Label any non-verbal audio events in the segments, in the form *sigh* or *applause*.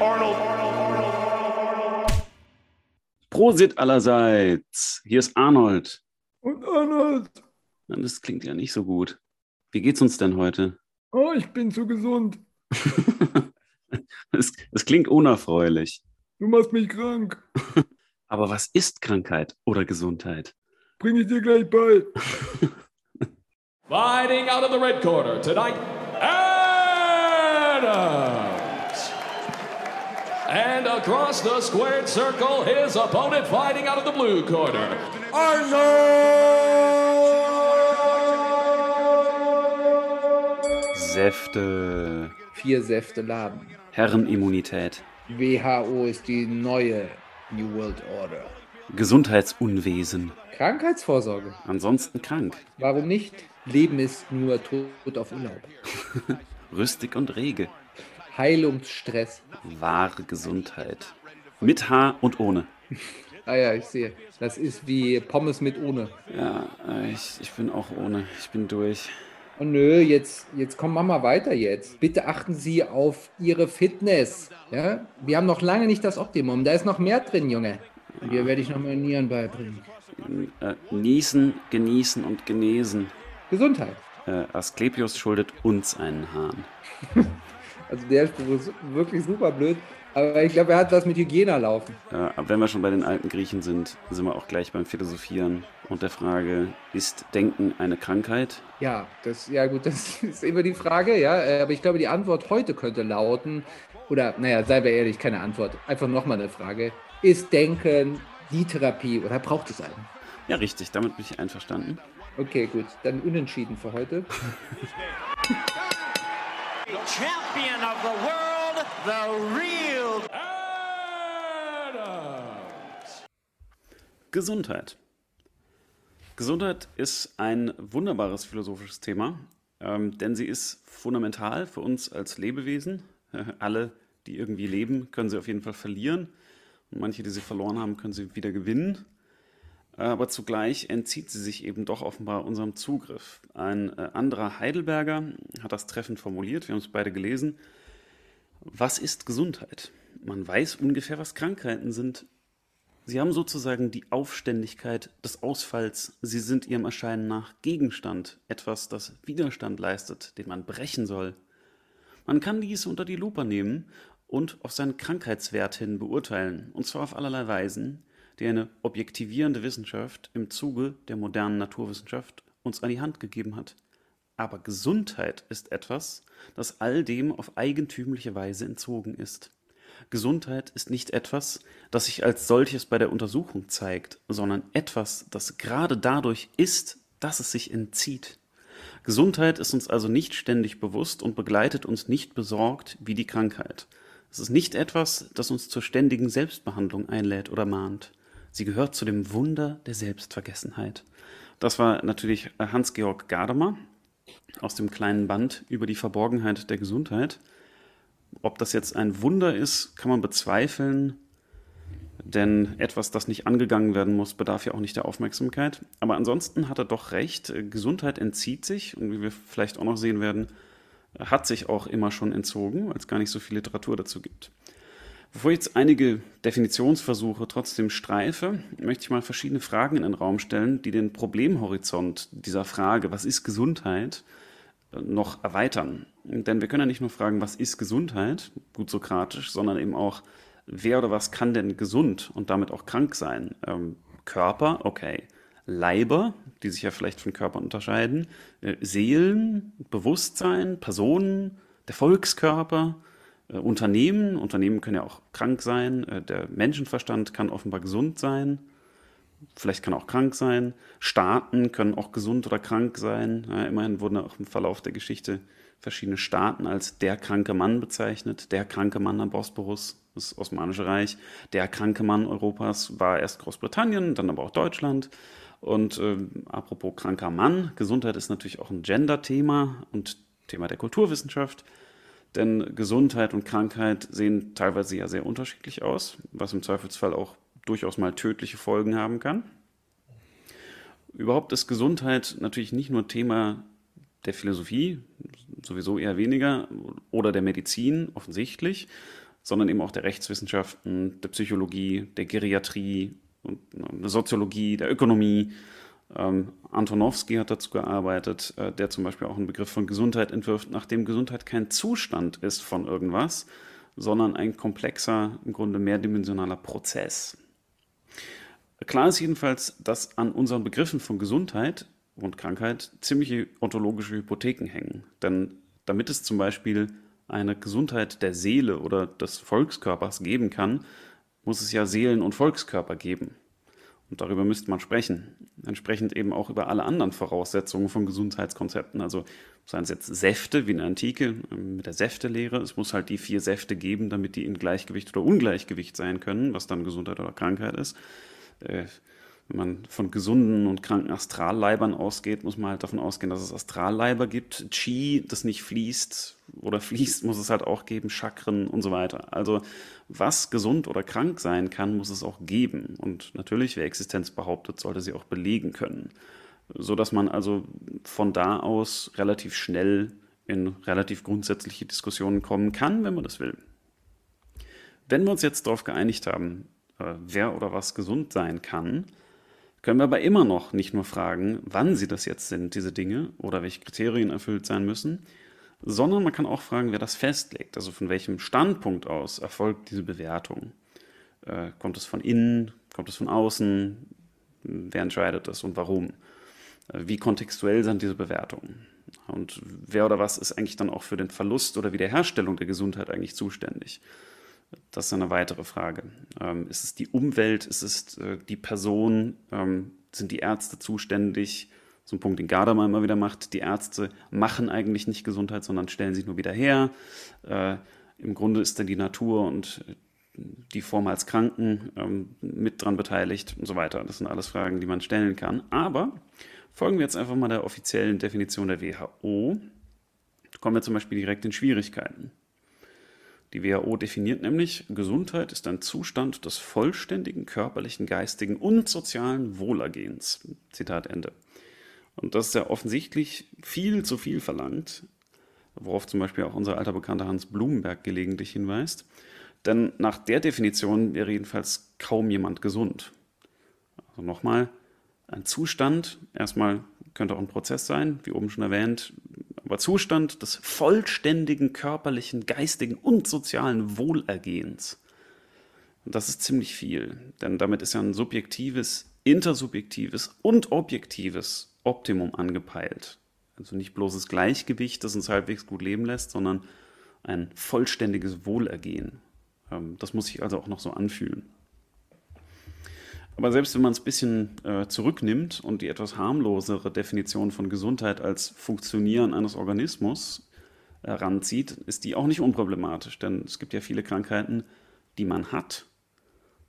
Arnold. Prosit allerseits. Hier ist Arnold. Und Arnold, Das klingt ja nicht so gut. Wie geht's uns denn heute? oh, ich bin zu gesund. *laughs* Es, es klingt unerfreulich. Du machst mich krank. *laughs* Aber was ist Krankheit oder Gesundheit? Bring ich dir gleich bei. *laughs* Fighting out of the red corner tonight, Adams. And across the squared circle, his opponent fighting out of the blue corner, Arnold. Säfte, Vier Säfte laden. Herrenimmunität, WHO ist die neue New World Order. Gesundheitsunwesen, Krankheitsvorsorge. ansonsten krank, Warum nicht? Leben ist nur Tod auf Urlaub. *laughs* rüstig und rege, Heilungsstress. wahre Gesundheit. Mit Haar und ohne. Ah ja, ich sehe. Das ist wie Pommes mit ohne. Ja, ich, ich bin auch ohne. Ich bin durch. Oh nö, jetzt, jetzt kommt Mama weiter jetzt. Bitte achten Sie auf Ihre Fitness. Ja? Wir haben noch lange nicht das Optimum. Da ist noch mehr drin, Junge. Und dir werde ich noch mal Nieren beibringen. Äh, niesen, genießen und genesen. Gesundheit. Äh, Asklepios schuldet uns einen Hahn. *laughs* Also der Spruch ist wirklich super blöd. Aber ich glaube, er hat was mit Hygiene laufen. Äh, aber wenn wir schon bei den alten Griechen sind, sind wir auch gleich beim Philosophieren und der Frage, ist Denken eine Krankheit? Ja, das, ja gut, das *laughs* ist immer die Frage, ja. äh, Aber ich glaube, die Antwort heute könnte lauten, oder naja, seien wir ehrlich, keine Antwort. Einfach nochmal eine Frage. Ist Denken die Therapie oder braucht es einen? Ja, richtig, damit bin ich einverstanden. Okay, gut, dann unentschieden für heute. *laughs* champion of the world, the real Adams. Gesundheit. Gesundheit ist ein wunderbares philosophisches Thema, ähm, denn sie ist fundamental für uns als Lebewesen. *laughs* Alle, die irgendwie leben, können sie auf jeden Fall verlieren. Und manche, die sie verloren haben, können sie wieder gewinnen. Aber zugleich entzieht sie sich eben doch offenbar unserem Zugriff. Ein äh, anderer Heidelberger hat das treffend formuliert, wir haben es beide gelesen. Was ist Gesundheit? Man weiß ungefähr, was Krankheiten sind. Sie haben sozusagen die Aufständigkeit des Ausfalls. Sie sind ihrem Erscheinen nach Gegenstand, etwas, das Widerstand leistet, den man brechen soll. Man kann dies unter die Lupe nehmen und auf seinen Krankheitswert hin beurteilen, und zwar auf allerlei Weisen, die eine objektivierende Wissenschaft im Zuge der modernen Naturwissenschaft uns an die Hand gegeben hat. Aber Gesundheit ist etwas, das all dem auf eigentümliche Weise entzogen ist. Gesundheit ist nicht etwas, das sich als solches bei der Untersuchung zeigt, sondern etwas, das gerade dadurch ist, dass es sich entzieht. Gesundheit ist uns also nicht ständig bewusst und begleitet uns nicht besorgt wie die Krankheit. Es ist nicht etwas, das uns zur ständigen Selbstbehandlung einlädt oder mahnt. Sie gehört zu dem Wunder der Selbstvergessenheit. Das war natürlich Hans-Georg Gadamer aus dem kleinen Band über die Verborgenheit der Gesundheit. Ob das jetzt ein Wunder ist, kann man bezweifeln, denn etwas, das nicht angegangen werden muss, bedarf ja auch nicht der Aufmerksamkeit. Aber ansonsten hat er doch recht, Gesundheit entzieht sich und wie wir vielleicht auch noch sehen werden, hat sich auch immer schon entzogen, weil es gar nicht so viel Literatur dazu gibt. Bevor ich jetzt einige Definitionsversuche trotzdem streife, möchte ich mal verschiedene Fragen in den Raum stellen, die den Problemhorizont dieser Frage, was ist Gesundheit, noch erweitern. Denn wir können ja nicht nur fragen, was ist Gesundheit, gut sokratisch, sondern eben auch, wer oder was kann denn gesund und damit auch krank sein? Ähm, Körper, okay. Leiber, die sich ja vielleicht von Körpern unterscheiden, äh, Seelen, Bewusstsein, Personen, der Volkskörper, Unternehmen. Unternehmen können ja auch krank sein. Äh, der Menschenverstand kann offenbar gesund sein. Vielleicht kann er auch krank sein. Staaten können auch gesund oder krank sein. Ja, immerhin wurden auch im Verlauf der Geschichte verschiedene Staaten als der kranke Mann bezeichnet. Der kranke Mann am Bosporus, das Osmanische Reich. Der kranke Mann Europas war erst Großbritannien, dann aber auch Deutschland. Und äh, apropos kranker Mann, Gesundheit ist natürlich auch ein Gender-Thema und Thema der Kulturwissenschaft. Denn Gesundheit und Krankheit sehen teilweise ja sehr unterschiedlich aus, was im Zweifelsfall auch durchaus mal tödliche Folgen haben kann. Überhaupt ist Gesundheit natürlich nicht nur Thema der Philosophie, sowieso eher weniger, oder der Medizin offensichtlich, sondern eben auch der Rechtswissenschaften, der Psychologie, der Geriatrie, der Soziologie, der Ökonomie. Ähm, Antonowski hat dazu gearbeitet, äh, der zum Beispiel auch einen Begriff von Gesundheit entwirft, nachdem Gesundheit kein Zustand ist von irgendwas, sondern ein komplexer, im Grunde mehrdimensionaler Prozess. Klar ist jedenfalls, dass an unseren Begriffen von Gesundheit und Krankheit ziemliche ontologische Hypotheken hängen. Denn damit es zum Beispiel eine Gesundheit der Seele oder des Volkskörpers geben kann, muss es ja Seelen- und Volkskörper geben. Und darüber müsste man sprechen. Entsprechend eben auch über alle anderen Voraussetzungen von Gesundheitskonzepten. Also seien es jetzt Säfte wie in der Antike ähm, mit der Säftelehre. Es muss halt die vier Säfte geben, damit die in Gleichgewicht oder Ungleichgewicht sein können, was dann Gesundheit oder Krankheit ist. Wenn man von gesunden und kranken Astralleibern ausgeht, muss man halt davon ausgehen, dass es Astralleiber gibt. Chi, das nicht fließt oder fließt, muss es halt auch geben, Chakren und so weiter. Also was gesund oder krank sein kann, muss es auch geben. Und natürlich, wer Existenz behauptet, sollte sie auch belegen können. So dass man also von da aus relativ schnell in relativ grundsätzliche Diskussionen kommen kann, wenn man das will. Wenn wir uns jetzt darauf geeinigt haben, äh, wer oder was gesund sein kann, können wir aber immer noch nicht nur fragen, wann sie das jetzt sind, diese Dinge, oder welche Kriterien erfüllt sein müssen, sondern man kann auch fragen, wer das festlegt, also von welchem Standpunkt aus erfolgt diese Bewertung. Äh, kommt es von innen, kommt es von außen, wer entscheidet das und warum? Äh, wie kontextuell sind diese Bewertungen? Und wer oder was ist eigentlich dann auch für den Verlust oder Wiederherstellung der Gesundheit eigentlich zuständig? Das ist eine weitere Frage. Ähm, ist es die Umwelt? Ist es äh, die Person? Ähm, sind die Ärzte zuständig? So ein Punkt, den Gardamer immer wieder macht. Die Ärzte machen eigentlich nicht Gesundheit, sondern stellen sie nur wieder her. Äh, Im Grunde ist dann die Natur und die vormals Kranken ähm, mit dran beteiligt und so weiter. Das sind alles Fragen, die man stellen kann. Aber folgen wir jetzt einfach mal der offiziellen Definition der WHO. Kommen wir zum Beispiel direkt in Schwierigkeiten. Die WHO definiert nämlich, Gesundheit ist ein Zustand des vollständigen körperlichen, geistigen und sozialen Wohlergehens. Zitat Ende. Und das ist ja offensichtlich viel zu viel verlangt, worauf zum Beispiel auch unser alter Bekannter Hans Blumenberg gelegentlich hinweist. Denn nach der Definition wäre jedenfalls kaum jemand gesund. Also nochmal, ein Zustand, erstmal könnte auch ein Prozess sein, wie oben schon erwähnt, aber Zustand des vollständigen körperlichen, geistigen und sozialen Wohlergehens. Und das ist ziemlich viel, denn damit ist ja ein subjektives, intersubjektives und objektives Optimum angepeilt. Also nicht bloßes Gleichgewicht, das uns halbwegs gut leben lässt, sondern ein vollständiges Wohlergehen. Ähm, das muss sich also auch noch so anfühlen. Aber selbst wenn man es ein bisschen äh, zurücknimmt und die etwas harmlosere Definition von Gesundheit als Funktionieren eines Organismus heranzieht, äh, ist die auch nicht unproblematisch. Denn es gibt ja viele Krankheiten, die man hat,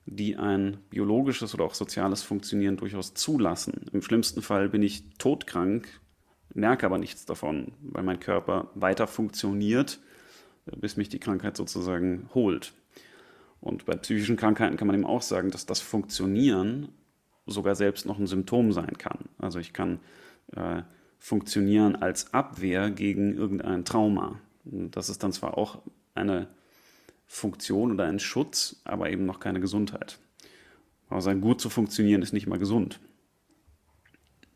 die ein biologisches oder auch soziales Funktionieren durchaus zulassen. Im schlimmsten Fall bin ich todkrank, merke aber nichts davon, weil mein Körper weiter funktioniert, bis mich die Krankheit sozusagen holt. Und bei psychischen Krankheiten kann man eben auch sagen, dass das Funktionieren sogar selbst noch ein Symptom sein kann. Also ich kann äh, funktionieren als Abwehr gegen irgendein Trauma. Das ist dann zwar auch eine Funktion oder ein Schutz, aber eben noch keine Gesundheit. Aber sein gut zu funktionieren ist nicht mal gesund.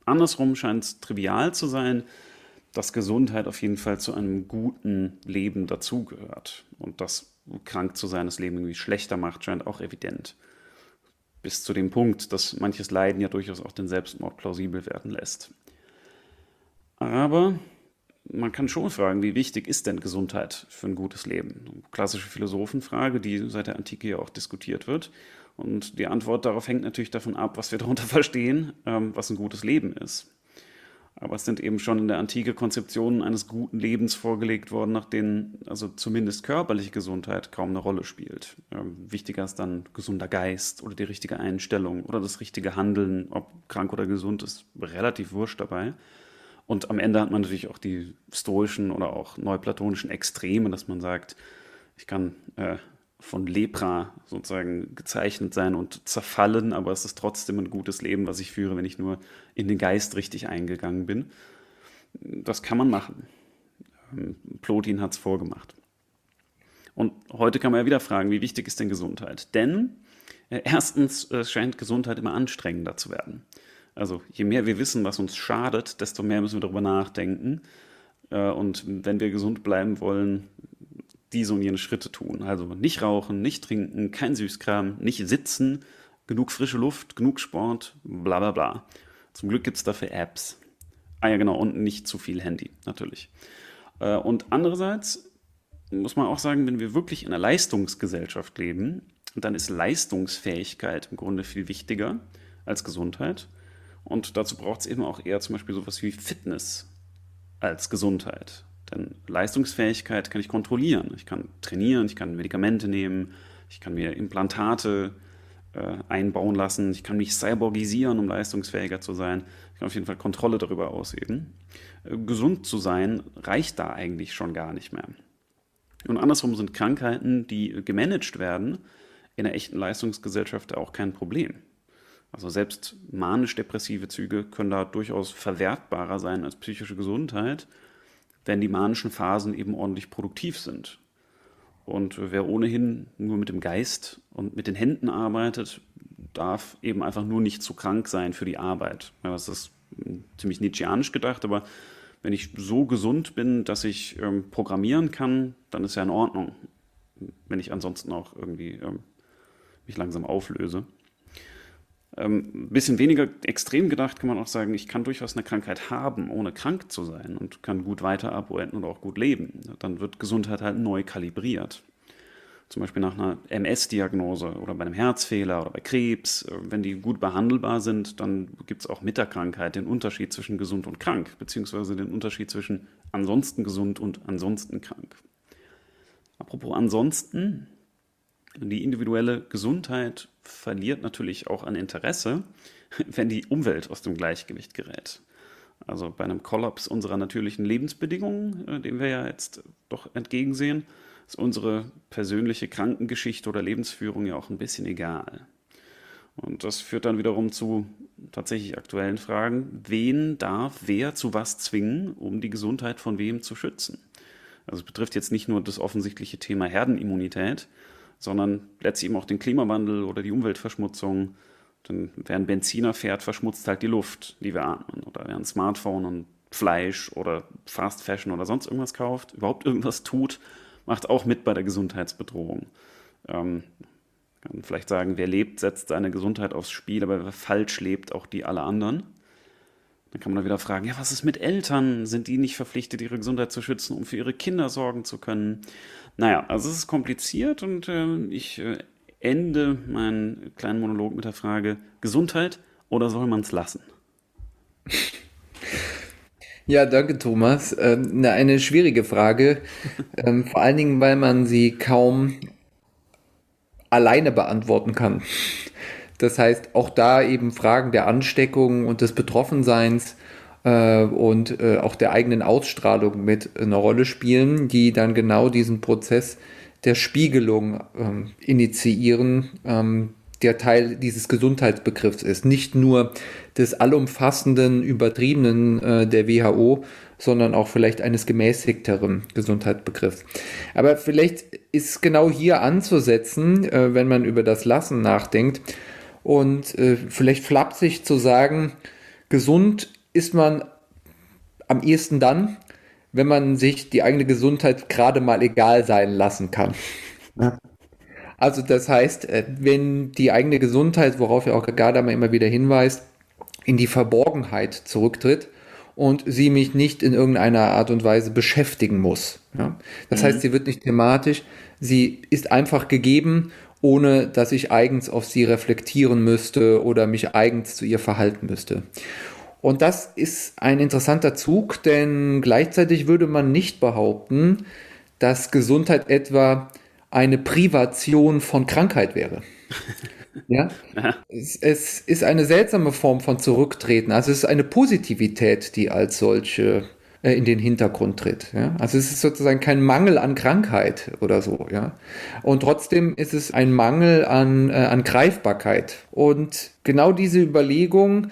Andersrum scheint es trivial zu sein, dass Gesundheit auf jeden Fall zu einem guten Leben dazugehört. Und das krank zu sein das Leben irgendwie schlechter macht, scheint auch evident. Bis zu dem Punkt, dass manches Leiden ja durchaus auch den Selbstmord plausibel werden lässt. Aber man kann schon fragen, wie wichtig ist denn Gesundheit für ein gutes Leben? Klassische Philosophenfrage, die seit der Antike ja auch diskutiert wird. Und die Antwort darauf hängt natürlich davon ab, was wir darunter verstehen, ähm, was ein gutes Leben ist. Aber es sind eben schon in der Antike Konzeptionen eines guten Lebens vorgelegt worden, nach denen also zumindest körperliche Gesundheit kaum eine Rolle spielt. Ähm, wichtiger ist dann gesunder Geist oder die richtige Einstellung oder das richtige Handeln, ob krank oder gesund ist, relativ wurscht dabei. Und am Ende hat man natürlich auch die stoischen oder auch neuplatonischen Extreme, dass man sagt, ich kann äh, von Lepra sozusagen gezeichnet sein und zerfallen, aber es ist trotzdem ein gutes Leben, was ich führe, wenn ich nur in den Geist richtig eingegangen bin. Das kann man machen. Ähm, Plotin hat es vorgemacht. Und heute kann man ja wieder fragen, wie wichtig ist denn Gesundheit? Denn äh, erstens äh, scheint Gesundheit immer anstrengender zu werden. Also je mehr wir wissen, was uns schadet, desto mehr müssen wir darüber nachdenken. Äh, und wenn wir gesund bleiben wollen, diese und jene Schritte tun. Also nicht rauchen, nicht trinken, kein Süßkram, nicht sitzen, genug frische Luft, genug Sport, bla bla bla. Zum Glück gibt es dafür Apps. Ah ja, genau, und nicht zu viel Handy, natürlich. Äh, und andererseits muss man auch sagen, wenn wir wirklich in einer Leistungsgesellschaft leben, dann ist Leistungsfähigkeit im Grunde viel wichtiger als Gesundheit. Und dazu braucht es eben auch eher zum Beispiel sowas wie Fitness als Gesundheit. Denn Leistungsfähigkeit kann ich kontrollieren. Ich kann trainieren, ich kann Medikamente nehmen, ich kann mir Implantate äh, einbauen lassen, ich kann mich cyborgisieren, um leistungsfähiger zu sein. Ich kann auf jeden Fall Kontrolle darüber ausüben. Äh, gesund zu sein reicht da eigentlich schon gar nicht mehr. Und andersrum sind Krankheiten, die gemanagt werden, in einer echten Leistungsgesellschaft auch kein Problem. Also selbst manisch-depressive Züge können da durchaus verwertbarer sein als psychische Gesundheit, wenn die manischen Phasen eben ordentlich produktiv sind. Und wer ohnehin nur mit dem Geist und mit den Händen arbeitet, darf eben einfach nur nicht zu krank sein für die Arbeit. Das ist ziemlich Nietzscheanisch gedacht, aber wenn ich so gesund bin, dass ich ähm, programmieren kann, dann ist ja in Ordnung. Wenn ich ansonsten auch irgendwie ähm, mich langsam auflöse. Ähm, ein bisschen weniger extrem gedacht kann man auch sagen, ich kann durchaus eine Krankheit haben, ohne krank zu sein und kann gut weiterarbeiten und auch gut leben. Dann wird Gesundheit halt neu kalibriert. Zum Beispiel nach einer MS-Diagnose oder bei einem Herzfehler oder bei Krebs. Äh, wenn die gut behandelbar sind, dann gibt es auch mit der Krankheit den Unterschied zwischen gesund und krank, beziehungsweise den Unterschied zwischen ansonsten gesund und ansonsten krank. Apropos ansonsten, die individuelle Gesundheit verliert natürlich auch an Interesse, *laughs* wenn die Umwelt aus dem Gleichgewicht gerät. Also bei einem Kollaps unserer natürlichen Lebensbedingungen, äh, dem wir ja jetzt doch entgegensehen, ist unsere persönliche Krankengeschichte oder Lebensführung ja auch ein bisschen egal. Und das führt dann wiederum zu tatsächlich aktuellen Fragen. Wen darf wer zu was zwingen, um die Gesundheit von wem zu schützen? Also es betrifft jetzt nicht nur das offensichtliche Thema Herdenimmunität, sondern letztlich eben auch den Klimawandel oder die Umweltverschmutzung. Denn wer ein Benziner fährt, verschmutzt halt die Luft, die wir atmen. Oder wer ein Smartphone und Fleisch oder Fast Fashion oder sonst irgendwas kauft, überhaupt irgendwas tut, macht auch mit bei der Gesundheitsbedrohung. Ähm, kann vielleicht sagen, wer lebt, setzt seine Gesundheit aufs Spiel, aber wer falsch lebt, auch die alle anderen. Dann kann man dann wieder fragen, ja, was ist mit Eltern? Sind die nicht verpflichtet, ihre Gesundheit zu schützen, um für ihre Kinder sorgen zu können? Naja, also es ist kompliziert und äh, ich äh, ende meinen kleinen Monolog mit der Frage, Gesundheit oder soll man es lassen? *laughs* Ja, danke Thomas. Ähm, eine schwierige Frage, *laughs* ähm, vor allen Dingen, weil man sie kaum alleine beantworten kann. Das heißt, auch da eben Fragen der Ansteckung und des Betroffenseins äh, und äh, auch der eigenen Ausstrahlung mit eine Rolle spielen, die dann genau diesen Prozess der Spiegelung ähm, initiieren, ähm, der Teil dieses Gesundheitsbegriffs ist. Nicht nur des allumfassenden, übertriebenen äh, der WHO, sondern auch vielleicht eines gemäßigteren Gesundheitsbegriffs. Aber vielleicht ist genau hier anzusetzen, äh, wenn man über das Lassen nachdenkt und äh, vielleicht flapsig zu sagen, gesund ist man am ehesten dann, wenn man sich die eigene Gesundheit gerade mal egal sein lassen kann. Ja. Also das heißt, äh, wenn die eigene Gesundheit, worauf ja auch Gardama immer wieder hinweist, in die Verborgenheit zurücktritt und sie mich nicht in irgendeiner Art und Weise beschäftigen muss. Ja? Das mhm. heißt, sie wird nicht thematisch, sie ist einfach gegeben, ohne dass ich eigens auf sie reflektieren müsste oder mich eigens zu ihr verhalten müsste. Und das ist ein interessanter Zug, denn gleichzeitig würde man nicht behaupten, dass Gesundheit etwa eine Privation von Krankheit wäre. *laughs* ja? Es, es, ist eine seltsame Form von Zurücktreten. Also es ist eine Positivität, die als solche in den Hintergrund tritt. Ja? Also es ist sozusagen kein Mangel an Krankheit oder so. Ja? Und trotzdem ist es ein Mangel an, äh, an Greifbarkeit. Und genau diese Überlegung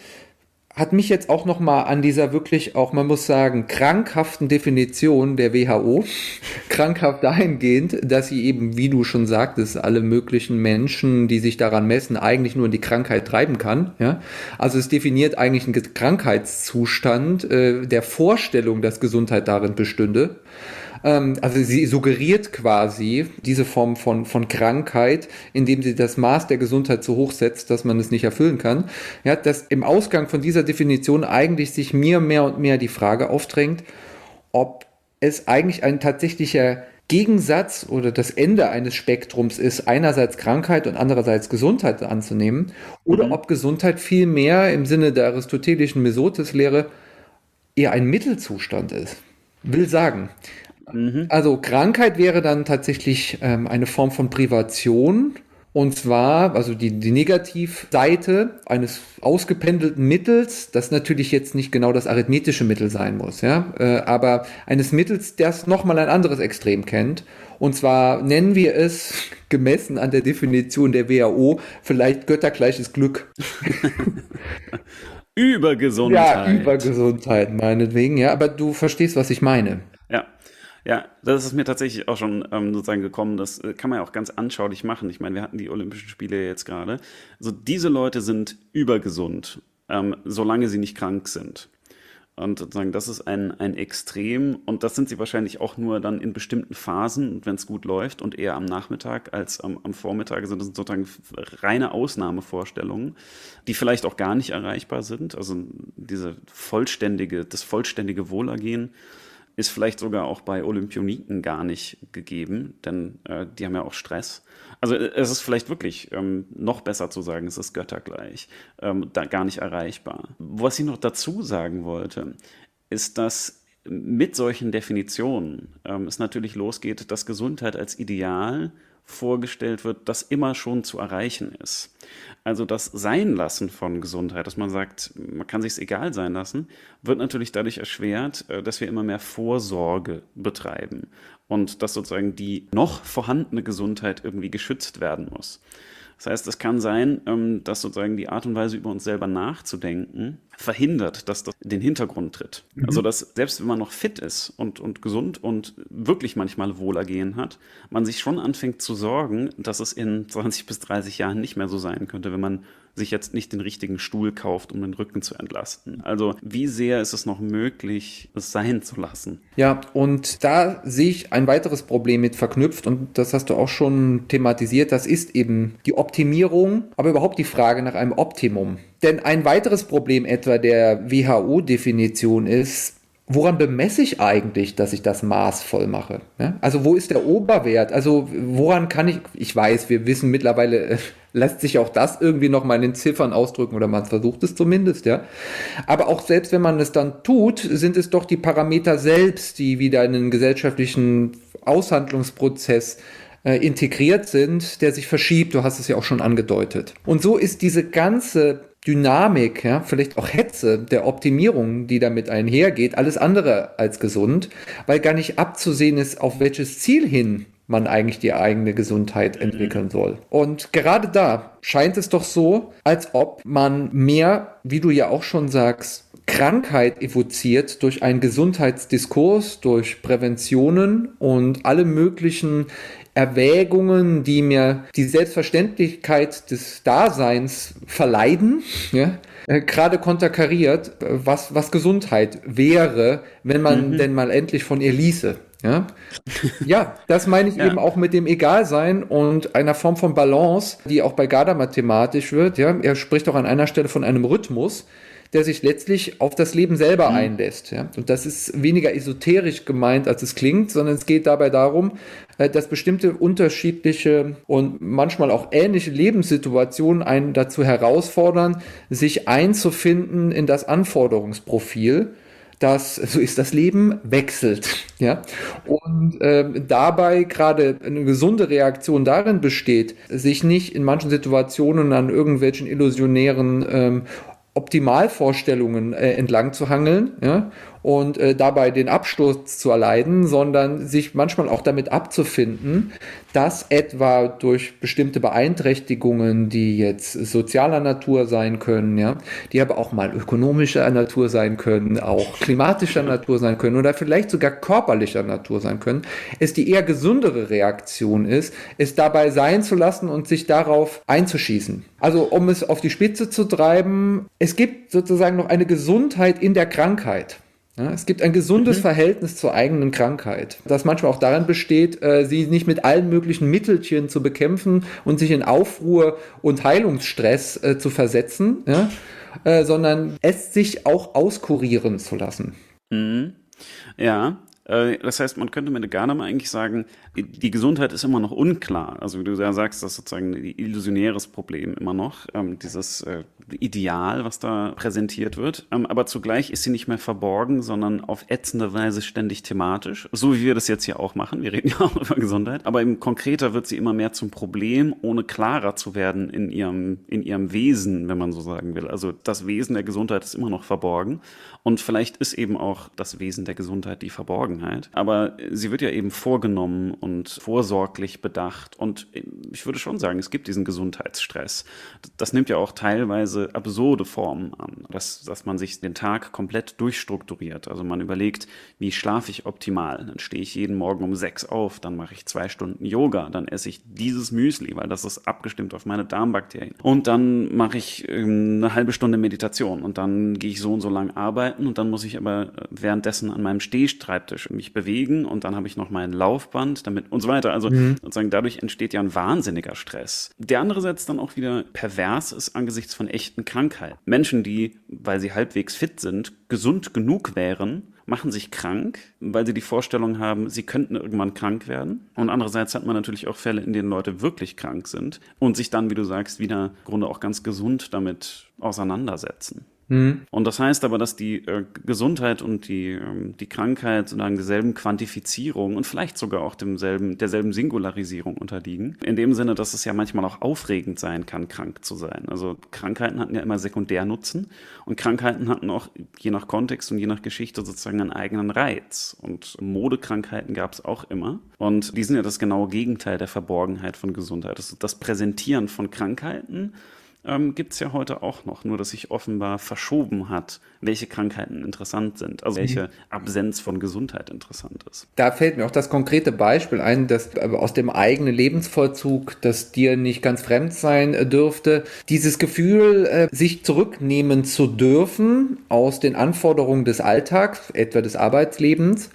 hat mich jetzt auch noch mal an dieser wirklich auch, man muss sagen, krankhaften Definition der WHO, *laughs* krankhaft dahingehend, dass sie eben, wie du schon sagtest, alle möglichen Menschen, die sich daran messen, eigentlich nur in die Krankheit treiben kann. Ja? Also es definiert eigentlich einen Krankheitszustand äh, der Vorstellung, dass Gesundheit darin bestünde. Ähm, also sie suggeriert quasi diese Form von, von Krankheit, indem sie das Maß der Gesundheit so hoch setzt, dass man es nicht erfüllen kann. Ja, dass im Ausgang von dieser Definition eigentlich sich mir mehr und mehr die Frage aufdrängt, ob es eigentlich ein tatsächlicher Gegensatz oder das Ende eines Spektrums ist, einerseits Krankheit und andererseits Gesundheit anzunehmen, oder Mhm. ob Gesundheit vielmehr im Sinne der aristotelischen Mesotes-Lehre eher ein Mittelzustand ist. Will sagen, also Krankheit wäre dann tatsächlich ähm, eine Form von Privation. Und zwar, also die, die Negativseite eines ausgependelten Mittels, das natürlich jetzt nicht genau das arithmetische Mittel sein muss, ja, äh, aber eines Mittels, das nochmal ein anderes Extrem kennt. Und zwar nennen wir es, *laughs* gemessen an der Definition der WHO, vielleicht göttergleiches Glück. *laughs* Über Ja, Gesundheit. über Gesundheit, meinetwegen, ja, aber du verstehst, was ich meine. Ja. Ja, das ist mir tatsächlich auch schon ähm, sozusagen gekommen. Das äh, kann man ja auch ganz anschaulich machen. Ich meine, wir hatten die Olympischen Spiele jetzt gerade. Also diese Leute sind übergesund, ähm, solange sie nicht krank sind. Und sozusagen, das ist ein, ein Extrem. Und das sind sie wahrscheinlich auch nur dann in bestimmten Phasen, wenn es gut läuft und eher am Nachmittag als am, am Vormittag. Also das sind sozusagen reine Ausnahmevorstellungen, die vielleicht auch gar nicht erreichbar sind. Also diese vollständige, das vollständige Wohlergehen ist vielleicht sogar auch bei Olympioniken gar nicht gegeben, denn äh, die haben ja auch Stress. Also äh, es ist vielleicht wirklich ähm, noch besser zu sagen, es ist göttergleich, ähm, da gar nicht erreichbar. Was ich noch dazu sagen wollte, ist, dass mit solchen Definitionen ähm, es natürlich losgeht, dass Gesundheit als Ideal vorgestellt wird, das immer schon zu erreichen ist. Also das Seinlassen von Gesundheit, dass man sagt, man kann sich egal sein lassen, wird natürlich dadurch erschwert, äh, dass wir immer mehr Vorsorge betreiben und dass sozusagen die noch vorhandene Gesundheit irgendwie geschützt werden muss. Das heißt, es kann sein, ähm, dass sozusagen die Art und Weise, über uns selber nachzudenken, verhindert, dass das in den Hintergrund tritt. Also, dass selbst wenn man noch fit ist und, und gesund und wirklich manchmal Wohlergehen hat, man sich schon anfängt zu sorgen, dass es in 20 bis 30 Jahren nicht mehr so sein könnte, wenn man sich jetzt nicht den richtigen Stuhl kauft, um den Rücken zu entlasten. Also, wie sehr ist es noch möglich, es sein zu lassen? Ja, und da sehe ich ein weiteres Problem mit verknüpft und das hast du auch schon thematisiert, das ist eben die Optimierung, aber überhaupt die Frage nach einem Optimum. Denn ein weiteres Problem etwa der WHO-Definition ist, woran bemesse ich eigentlich, dass ich das maßvoll mache? Ja? Also wo ist der Oberwert? Also woran kann ich, ich weiß, wir wissen mittlerweile, äh, lässt sich auch das irgendwie noch mal in Ziffern ausdrücken oder man versucht es zumindest, ja. Aber auch selbst wenn man es dann tut, sind es doch die Parameter selbst, die wieder in den gesellschaftlichen Aushandlungsprozess äh, integriert sind, der sich verschiebt. Du hast es ja auch schon angedeutet. Und so ist diese ganze Dynamik, ja, vielleicht auch Hetze der Optimierung, die damit einhergeht, alles andere als gesund, weil gar nicht abzusehen ist, auf welches Ziel hin man eigentlich die eigene Gesundheit entwickeln soll. Und gerade da scheint es doch so, als ob man mehr, wie du ja auch schon sagst, Krankheit evoziert durch einen Gesundheitsdiskurs, durch Präventionen und alle möglichen Erwägungen, die mir die Selbstverständlichkeit des Daseins verleiden, ja, äh, gerade konterkariert, was, was Gesundheit wäre, wenn man denn mal endlich von ihr ließe. Ja, *laughs* ja das meine ich Ja. eben auch mit dem Egalsein und einer Form von Balance, die auch bei Gadamer thematisch wird. Ja, er spricht auch an einer Stelle von einem Rhythmus, der sich letztlich auf das Leben selber einlässt. Ja? Und das ist weniger esoterisch gemeint, als es klingt, sondern es geht dabei darum, dass bestimmte unterschiedliche und manchmal auch ähnliche Lebenssituationen einen dazu herausfordern, sich einzufinden in das Anforderungsprofil das, so ist das Leben, wechselt. *laughs* Ja? Und ähm, dabei gerade eine gesunde Reaktion darin besteht, sich nicht in manchen Situationen an irgendwelchen illusionären ähm, Optimalvorstellungen äh, entlang zu hangeln ja? Und äh, dabei den Absturz zu erleiden, sondern sich manchmal auch damit abzufinden, dass etwa durch bestimmte Beeinträchtigungen, die jetzt sozialer Natur sein können, ja, die aber auch mal ökonomischer Natur sein können, auch klimatischer Natur sein können oder vielleicht sogar körperlicher Natur sein können, es die eher gesündere Reaktion ist, es dabei sein zu lassen und sich darauf einzuschießen. Also um es auf die Spitze zu treiben, es gibt sozusagen noch eine Gesundheit in der Krankheit. Ja, es gibt ein gesundes mhm. Verhältnis zur eigenen Krankheit, das manchmal auch darin besteht, äh, sie nicht mit allen möglichen Mittelchen zu bekämpfen und sich in Aufruhr und Heilungsstress äh, zu versetzen, ja, äh, sondern es sich auch auskurieren zu lassen. Mhm. Ja, das heißt, man könnte mit Garnam eigentlich sagen, die Gesundheit ist immer noch unklar. Also wie du ja sagst, das ist sozusagen ein illusionäres Problem immer noch, ähm, dieses äh, Ideal, was da präsentiert wird. Ähm, aber zugleich ist sie nicht mehr verborgen, sondern auf ätzende Weise ständig thematisch. So wie wir das jetzt hier auch machen. Wir reden *laughs* ja auch über Gesundheit. Aber eben konkreter wird sie immer mehr zum Problem, ohne klarer zu werden in ihrem, in ihrem Wesen, wenn man so sagen will. Also das Wesen der Gesundheit ist immer noch verborgen. Und vielleicht ist eben auch das Wesen der Gesundheit die Verborgenheit. Aber sie wird ja eben vorgenommen und vorsorglich bedacht. Und ich würde schon sagen, es gibt diesen Gesundheitsstress. Das nimmt ja auch teilweise absurde Formen an, dass, dass man sich den Tag komplett durchstrukturiert. Also man überlegt, wie schlafe ich optimal? Dann stehe ich jeden Morgen um sechs auf, dann mache ich zwei Stunden Yoga, dann esse ich dieses Müsli, weil das ist abgestimmt auf meine Darmbakterien. Und dann mache ich ähm, eine halbe Stunde Meditation und dann gehe ich so und so lang arbeiten und dann muss ich aber währenddessen an meinem Mich bewegen und dann habe ich noch mein Laufband, damit damit und so weiter. Also mhm. sozusagen dadurch entsteht ja ein wahnsinniger Stress. Der andere Satz dann auch wieder pervers ist angesichts von echten Krankheiten. Menschen, die, weil sie halbwegs fit sind, gesund genug wären, machen sich krank, weil sie die Vorstellung haben, sie könnten irgendwann krank werden. Und andererseits hat man natürlich auch Fälle, in denen Leute wirklich krank sind und sich dann, wie du sagst, wieder im Grunde auch ganz gesund damit auseinandersetzen. Mhm. Und das heißt aber, dass die äh, Gesundheit und die, ähm, die Krankheit sozusagen derselben Quantifizierung und vielleicht sogar auch demselben, derselben Singularisierung unterliegen. In dem Sinne, dass es ja manchmal auch aufregend sein kann, krank zu sein. Also Krankheiten hatten ja immer Sekundärnutzen und Krankheiten hatten auch je nach Kontext und je nach Geschichte sozusagen einen eigenen Reiz. Und Modekrankheiten gab es auch immer. Und die sind ja das genaue Gegenteil der Verborgenheit von Gesundheit. Das, das Präsentieren von Krankheiten ähm, gibt es ja heute auch noch, nur dass sich offenbar verschoben hat, welche Krankheiten interessant sind, also welche mhm. Absenz von Gesundheit interessant ist. Da fällt mir auch das konkrete Beispiel ein, dass aus dem eigenen Lebensvollzug, das dir nicht ganz fremd sein äh, dürfte, dieses Gefühl, äh, sich zurücknehmen zu dürfen aus den Anforderungen des Alltags, etwa des Arbeitslebens,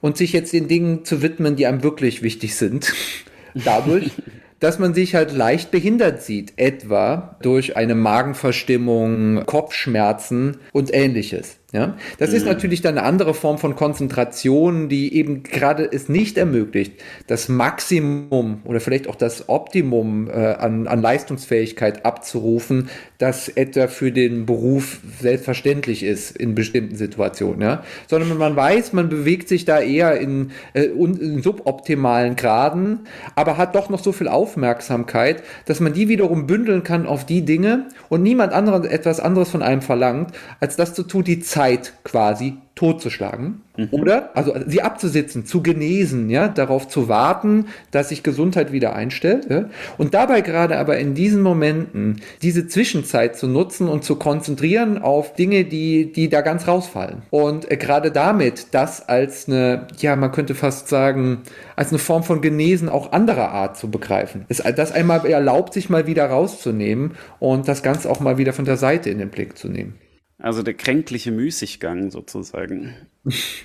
und sich jetzt den Dingen zu widmen, die einem wirklich wichtig sind. *laughs* Dadurch *laughs* dass man sich halt leicht behindert sieht, etwa durch eine Magenverstimmung, Kopfschmerzen und ähnliches. Ja, das mhm. ist natürlich dann eine andere Form von Konzentration, die eben gerade es nicht ermöglicht, das Maximum oder vielleicht auch das Optimum äh, an, an Leistungsfähigkeit abzurufen, das etwa für den Beruf selbstverständlich ist in bestimmten Situationen. Ja, sondern man weiß, man bewegt sich da eher in, äh, in suboptimalen Graden, aber hat doch noch so viel Aufmerksamkeit, dass man die wiederum bündeln kann auf die Dinge und niemand anderes etwas anderes von einem verlangt, als das zu tun, die Zeit Zeit quasi totzuschlagen mhm. oder also sie abzusitzen, zu genesen, ja, darauf zu warten, dass sich Gesundheit wieder einstellt ja? und dabei gerade aber in diesen Momenten diese Zwischenzeit zu nutzen und zu konzentrieren auf Dinge, die die da ganz rausfallen und äh, gerade damit das als eine ja, man könnte fast sagen, als eine Form von Genesen auch anderer Art zu begreifen. Es, das einmal erlaubt sich mal wieder rauszunehmen und das Ganze auch mal wieder von der Seite in den Blick zu nehmen. Also der kränkliche Müßiggang sozusagen.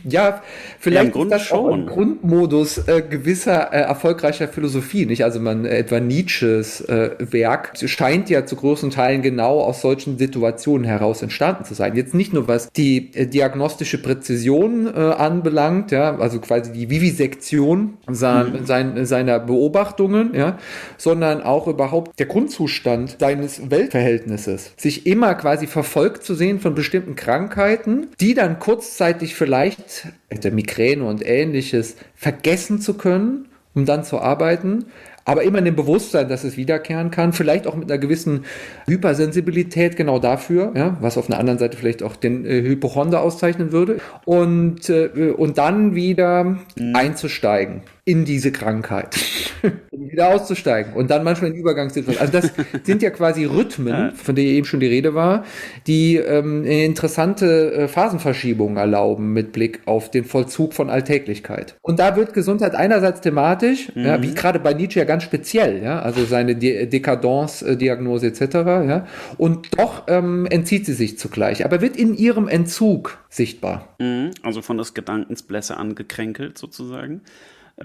Ja, vielleicht ja, ist das schon. auch ein Grundmodus äh, gewisser äh, erfolgreicher Philosophie, nicht? Also man äh, etwa Nietzsches äh, Werk scheint ja zu großen Teilen genau aus solchen Situationen heraus entstanden zu sein. Jetzt nicht nur was die äh, diagnostische Präzision äh, anbelangt, ja, also quasi die Vivisektion sein, mhm. sein, seiner Beobachtungen, ja, sondern auch überhaupt der Grundzustand seines Weltverhältnisses, sich immer quasi verfolgt zu sehen von bestimmten Krankheiten, die dann kurzzeitig vielleicht vielleicht der Migräne und ähnliches vergessen zu können, um dann zu arbeiten, aber immer in dem Bewusstsein, dass es wiederkehren kann, vielleicht auch mit einer gewissen Hypersensibilität genau dafür, ja, was auf einer anderen Seite vielleicht auch den äh, Hypochonder auszeichnen würde und, äh, und dann wieder einzusteigen in diese Krankheit. *laughs* um wieder auszusteigen und dann manchmal in Übergangssituationen. Also das sind ja quasi Rhythmen, von denen eben schon die Rede war, die ähm, interessante äh, Phasenverschiebungen erlauben mit Blick auf den Vollzug von Alltäglichkeit. Und da wird Gesundheit einerseits thematisch, ja, wie gerade bei Nietzsche ja ganz speziell, ja, also seine De Dekadence-Diagnose etc., ja, und doch ähm, entzieht sie sich zugleich, aber wird in ihrem Entzug sichtbar. Mhm, Also von des Gedankens Blässe angekränkelt sozusagen.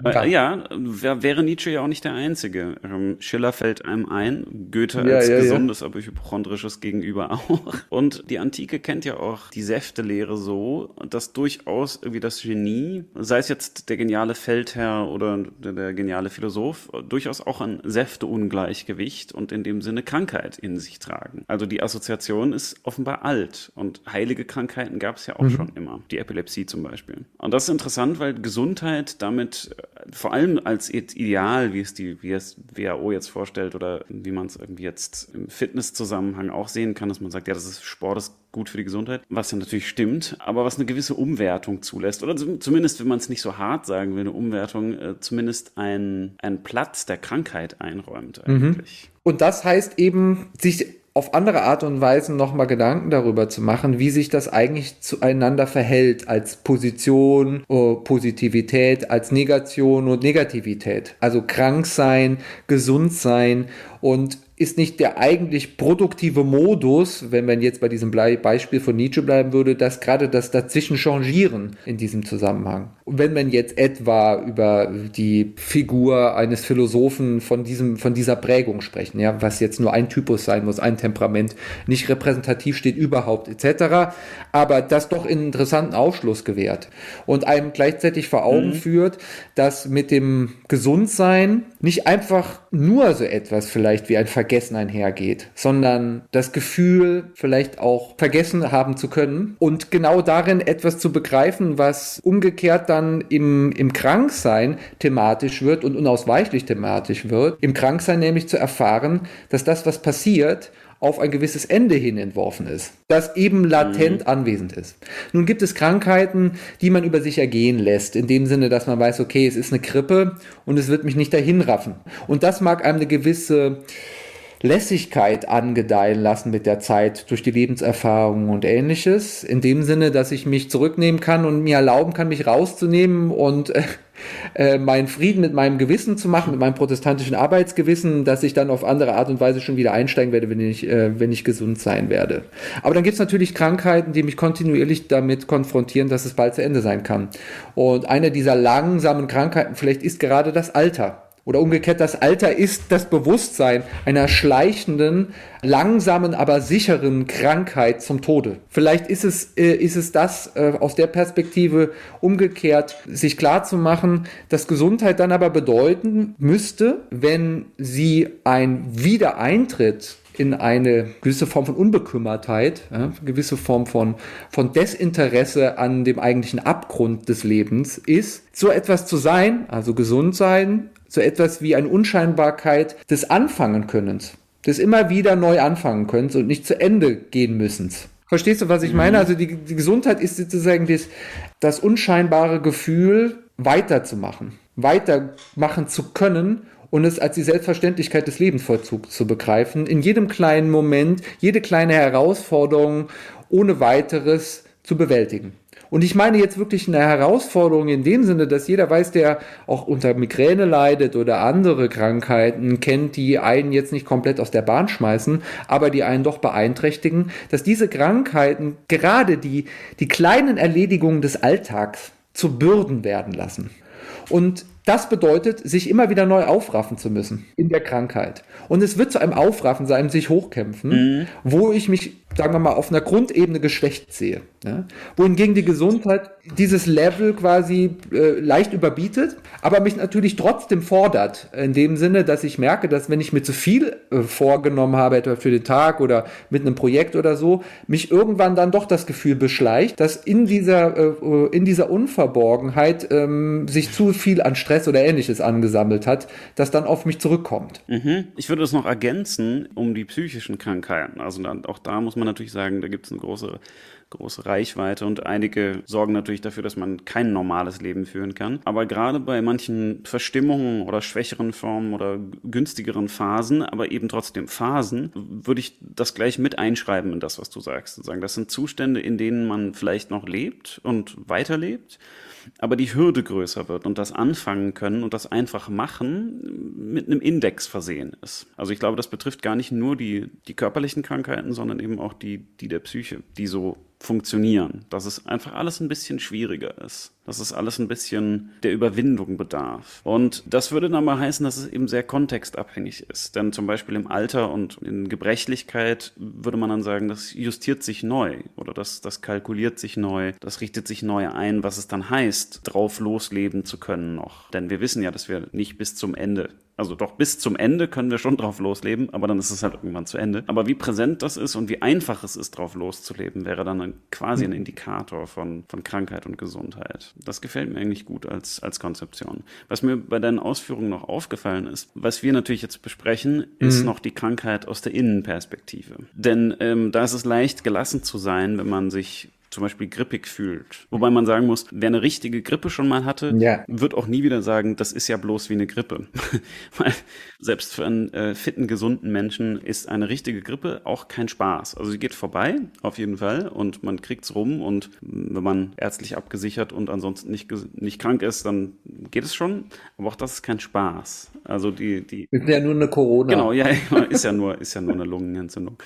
Ja. Äh, ja, wär, wäre Nietzsche ja auch nicht der Einzige. Ähm, Schiller fällt einem ein, Goethe Ja, als ja, ja. gesundes, aber hypochondrisches Gegenüber *laughs* auch. Und die Antike kennt ja auch die Säftelehre so, dass durchaus irgendwie das Genie, sei es jetzt der geniale Feldherr oder der, der geniale Philosoph, durchaus auch ein Säfteungleichgewicht und in dem Sinne Krankheit in sich tragen. Also die Assoziation ist offenbar alt und heilige Krankheiten gab es ja auch schon immer. Die Epilepsie zum Beispiel. Und das ist interessant, weil Gesundheit damit äh, vor allem als Ideal, wie es die wie es WHO jetzt vorstellt oder wie man es irgendwie jetzt im Fitnesszusammenhang auch sehen kann, dass man sagt, ja, das ist Sport ist gut für die Gesundheit, was ja natürlich stimmt, aber was eine gewisse Umwertung zulässt oder zum- zumindest, wenn man es nicht so hart sagen will, eine Umwertung, äh, zumindest ein, einen Platz der Krankheit einräumt eigentlich. Und das heißt eben, sich auf andere Art und Weise nochmal Gedanken darüber zu machen, wie sich das eigentlich zueinander verhält als Position, äh, Positivität, als Negation und Negativität. Also krank sein, gesund sein und ist nicht der eigentlich produktive Modus, wenn man jetzt bei diesem Beispiel von Nietzsche bleiben würde, dass gerade das dazwischen changieren in diesem Zusammenhang. Und wenn man jetzt etwa über die Figur eines Philosophen von diesem, von dieser Prägung sprechen, ja, was jetzt nur ein Typus sein muss, ein Temperament, nicht repräsentativ steht überhaupt, etc., aber das doch einen interessanten Aufschluss gewährt und einem gleichzeitig vor Augen führt, dass mit dem Gesundsein nicht einfach nur so etwas vielleicht wie ein Vergessen einhergeht, sondern das Gefühl, vielleicht auch vergessen haben zu können und genau darin etwas zu begreifen, was umgekehrt dann im, im Kranksein thematisch wird und unausweichlich thematisch wird. Im Kranksein nämlich zu erfahren, dass das, was passiert, auf ein gewisses Ende hin entworfen ist, das eben latent anwesend ist. Nun gibt es Krankheiten, die man über sich ergehen lässt, in dem Sinne, dass man weiß, okay, es ist eine Grippe und es wird mich nicht dahin raffen. Und das mag einem eine gewisse Lässigkeit angedeihen lassen mit der Zeit durch die Lebenserfahrung und ähnliches. In dem Sinne, dass ich mich zurücknehmen kann und mir erlauben kann, mich rauszunehmen und äh, äh, meinen Frieden mit meinem Gewissen zu machen, mit meinem protestantischen Arbeitsgewissen, dass ich dann auf andere Art und Weise schon wieder einsteigen werde, wenn ich, äh, wenn ich gesund sein werde. Aber dann gibt es natürlich Krankheiten, die mich kontinuierlich damit konfrontieren, dass es bald zu Ende sein kann. Und eine dieser langsamen Krankheiten vielleicht ist gerade das Alter. Oder umgekehrt, das Alter ist das Bewusstsein einer schleichenden, langsamen, aber sicheren Krankheit zum Tode. Vielleicht ist es, äh, ist es das äh, aus der Perspektive umgekehrt, sich klar zu machen, dass Gesundheit dann aber bedeuten müsste, wenn sie ein Wiedereintritt in eine gewisse Form von Unbekümmertheit, ja, gewisse Form von, von Desinteresse an dem eigentlichen Abgrund des Lebens ist, so etwas zu sein, also gesund sein, so etwas wie eine Unscheinbarkeit des Anfangenkönnens, des immer wieder neu anfangen können und nicht zu Ende gehen müssen. Verstehst du, was ich meine? Also die, die Gesundheit ist sozusagen das, das unscheinbare Gefühl, weiterzumachen, weitermachen zu können und es als die Selbstverständlichkeit des Lebensvollzugs zu begreifen, in jedem kleinen Moment, jede kleine Herausforderung ohne weiteres zu bewältigen. Und ich meine jetzt wirklich eine Herausforderung in dem Sinne, dass jeder weiß, der auch unter Migräne leidet oder andere Krankheiten kennt, die einen jetzt nicht komplett aus der Bahn schmeißen, aber die einen doch beeinträchtigen, dass diese Krankheiten gerade die, die kleinen Erledigungen des Alltags zu Bürden werden lassen. Und das bedeutet, sich immer wieder neu aufraffen zu müssen in der Krankheit. Und es wird zu einem Aufraffen sein, sich hochkämpfen, wo ich mich sagen wir mal, auf einer Grundebene geschwächt sehe. Ja? Wohingegen die Gesundheit dieses Level quasi äh, leicht überbietet, aber mich natürlich trotzdem fordert. In dem Sinne, dass ich merke, dass wenn ich mir zu viel äh, vorgenommen habe, etwa für den Tag oder mit einem Projekt oder so, mich irgendwann dann doch das Gefühl beschleicht, dass in dieser, äh, in dieser Unverborgenheit ähm, sich zu viel an Stress oder ähnliches angesammelt hat, das dann auf mich zurückkommt. Mhm. Ich würde das noch ergänzen um die psychischen Krankheiten. Also dann, auch da muss man natürlich sagen, da gibt es eine große große Reichweite und einige sorgen natürlich dafür, dass man kein normales Leben führen kann. Aber gerade bei manchen Verstimmungen oder schwächeren Formen oder günstigeren Phasen, aber eben trotzdem Phasen, würde ich das gleich mit einschreiben in das, was du sagst. Das sind Zustände, in denen man vielleicht noch lebt und weiterlebt aber die Hürde größer wird und das anfangen können und das einfach machen mit einem Index versehen ist. Also ich glaube, das betrifft gar nicht nur die, die körperlichen Krankheiten, sondern eben auch die, die der Psyche, die so funktionieren. Dass es einfach alles ein bisschen schwieriger ist. Dass es alles ein bisschen der Überwindung bedarf. Und das würde dann mal heißen, dass es eben sehr kontextabhängig ist. Denn zum Beispiel im Alter und in Gebrechlichkeit würde man dann sagen, das justiert sich neu oder das, das kalkuliert sich neu, das richtet sich neu ein, was es dann heißt, drauf losleben zu können noch. Denn wir wissen ja, dass wir nicht bis zum Ende also doch bis zum Ende können wir schon drauf losleben, aber dann ist es halt irgendwann zu Ende. Aber wie präsent das ist und wie einfach es ist, drauf loszuleben, wäre dann ein, quasi ein Indikator von, von Krankheit und Gesundheit. Das gefällt mir eigentlich gut als, als Konzeption. Was mir bei deinen Ausführungen noch aufgefallen ist, was wir natürlich jetzt besprechen, ist mhm. noch die Krankheit aus der Innenperspektive. Denn ähm, da ist es leicht, gelassen zu sein, wenn man sich zum Beispiel grippig fühlt. Wobei man sagen muss, wer eine richtige Grippe schon mal hatte, ja. wird auch nie wieder sagen, das ist ja bloß wie eine Grippe. *laughs* Weil selbst für einen äh, fitten, gesunden Menschen ist eine richtige Grippe auch kein Spaß. Also sie geht vorbei, auf jeden Fall, und man kriegt's rum und wenn man ärztlich abgesichert und ansonsten nicht, nicht krank ist, dann geht es schon. Aber auch das ist kein Spaß. Also die, die. Ist ja nur eine Corona. Genau, ja, *laughs* ist ja nur, ist ja nur eine Lungenentzündung.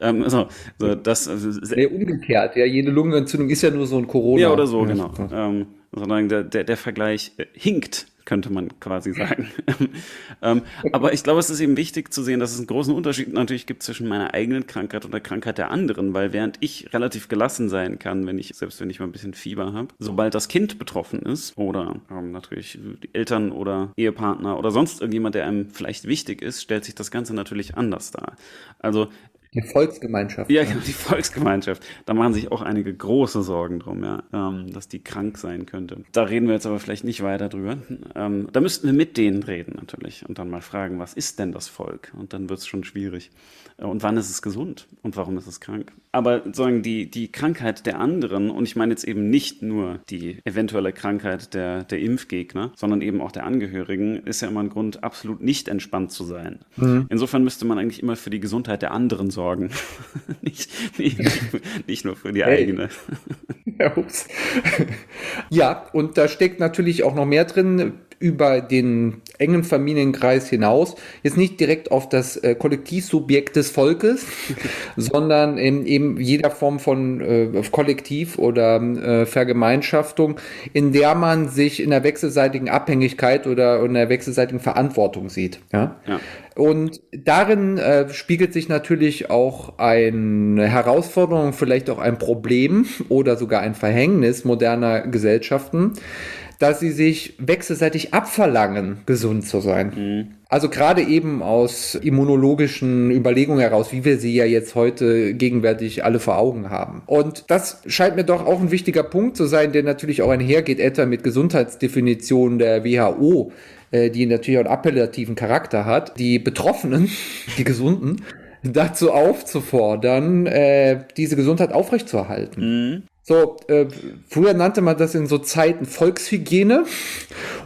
Ähm, also, so, das, also, nee, umgekehrt, ja, jede Lungenentzündung Lungenentzündung ist ja nur so ein Corona. Ja, oder so, genau. Ähm, sondern der, der, der Vergleich äh, hinkt, könnte man quasi sagen. *laughs* ähm, aber ich glaube, es ist eben wichtig zu sehen, dass es einen großen Unterschied natürlich gibt zwischen meiner eigenen Krankheit und der Krankheit der anderen, weil während ich relativ gelassen sein kann, wenn ich, selbst wenn ich mal ein bisschen Fieber habe, sobald das Kind betroffen ist oder ähm, natürlich die Eltern oder Ehepartner oder sonst irgendjemand, der einem vielleicht wichtig ist, stellt sich das Ganze natürlich anders dar. Also die Volksgemeinschaft. Ja, genau, die Volksgemeinschaft. Da machen sich auch einige große Sorgen drum, ja, ähm, dass die krank sein könnte. Da reden wir jetzt aber vielleicht nicht weiter drüber. Ähm, da müssten wir mit denen reden natürlich und dann mal fragen, was ist denn das Volk? Und dann wird es schon schwierig. Und wann ist es gesund? Und warum ist es krank? Aber sozusagen die, die Krankheit der anderen, und ich meine jetzt eben nicht nur die eventuelle Krankheit der, der Impfgegner, sondern eben auch der Angehörigen, ist ja immer ein Grund, absolut nicht entspannt zu sein. Mhm. Insofern müsste man eigentlich immer für die Gesundheit der anderen sorgen sorgen. *laughs* nicht, nicht, nicht, nur für die hey. eigene. *laughs* ja, ups. ja, und da steckt natürlich auch noch mehr drin über den engen Familienkreis hinaus, jetzt nicht direkt auf das äh, Kollektivsubjekt des Volkes, *laughs* sondern in eben jeder Form von äh, Kollektiv oder äh, Vergemeinschaftung, in der man sich in der wechselseitigen Abhängigkeit oder in der wechselseitigen Verantwortung sieht. Ja? ja. Und darin äh, spiegelt sich natürlich auch eine Herausforderung, vielleicht auch ein Problem *laughs* oder sogar ein Verhängnis moderner Gesellschaften, dass sie sich wechselseitig abverlangen, gesund zu sein. Mhm. Also gerade eben aus immunologischen Überlegungen heraus, wie wir sie ja jetzt heute gegenwärtig alle vor Augen haben. Und das scheint mir doch auch ein wichtiger Punkt zu sein, der natürlich auch einhergeht, etwa mit Gesundheitsdefinitionen der WHO, äh, die natürlich auch einen appellativen Charakter hat, die Betroffenen, *laughs* die Gesunden, dazu aufzufordern, äh, diese Gesundheit aufrechtzuerhalten. Mhm. So, äh, früher nannte man das in so Zeiten Volkshygiene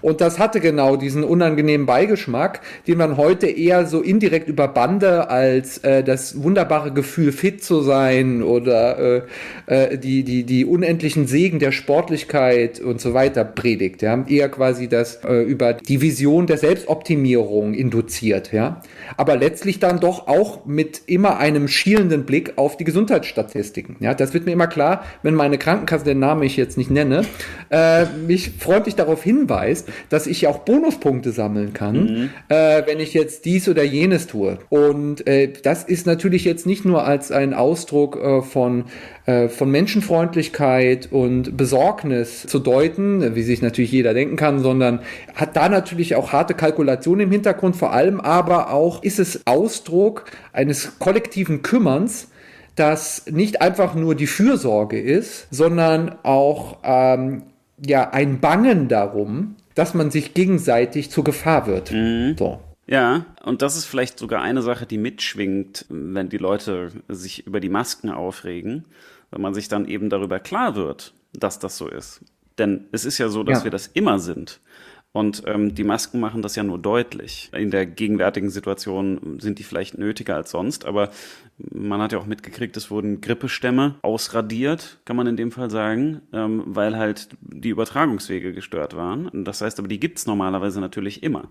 und das hatte genau diesen unangenehmen Beigeschmack, den man heute eher so indirekt über Bande als äh, das wunderbare Gefühl, fit zu sein oder äh, äh, die, die, die unendlichen Segen der Sportlichkeit und so weiter predigt. Ja? Eher quasi das äh, über die Vision der Selbstoptimierung induziert. Ja? Aber letztlich dann doch auch mit immer einem schielenden Blick auf die Gesundheitsstatistiken. Ja? Das wird mir immer klar, wenn meine meine Krankenkasse, den Namen ich jetzt nicht nenne, äh, mich freundlich darauf hinweist, dass ich auch Bonuspunkte sammeln kann, äh, wenn ich jetzt dies oder jenes tue. Und äh, das ist natürlich jetzt nicht nur als ein Ausdruck äh, von äh, von Menschenfreundlichkeit und Besorgnis zu deuten, wie sich natürlich jeder denken kann, sondern hat da natürlich auch harte Kalkulation im Hintergrund, vor allem aber auch ist es Ausdruck eines kollektiven Kümmerns, das nicht einfach nur die Fürsorge ist, sondern auch ähm, ja ein Bangen darum, dass man sich gegenseitig zur Gefahr wird. So. Ja, und das ist vielleicht sogar eine Sache, die mitschwingt, wenn die Leute sich über die Masken aufregen, wenn man sich dann eben darüber klar wird, dass das so ist. Denn es ist ja so, dass Ja. wir das immer sind. Und ähm, die Masken machen das ja nur deutlich. In der gegenwärtigen Situation sind die vielleicht nötiger als sonst, aber man hat ja auch mitgekriegt, es wurden Grippestämme ausradiert, kann man in dem Fall sagen, ähm, weil halt die Übertragungswege gestört waren. Das heißt aber, die gibt's normalerweise natürlich immer.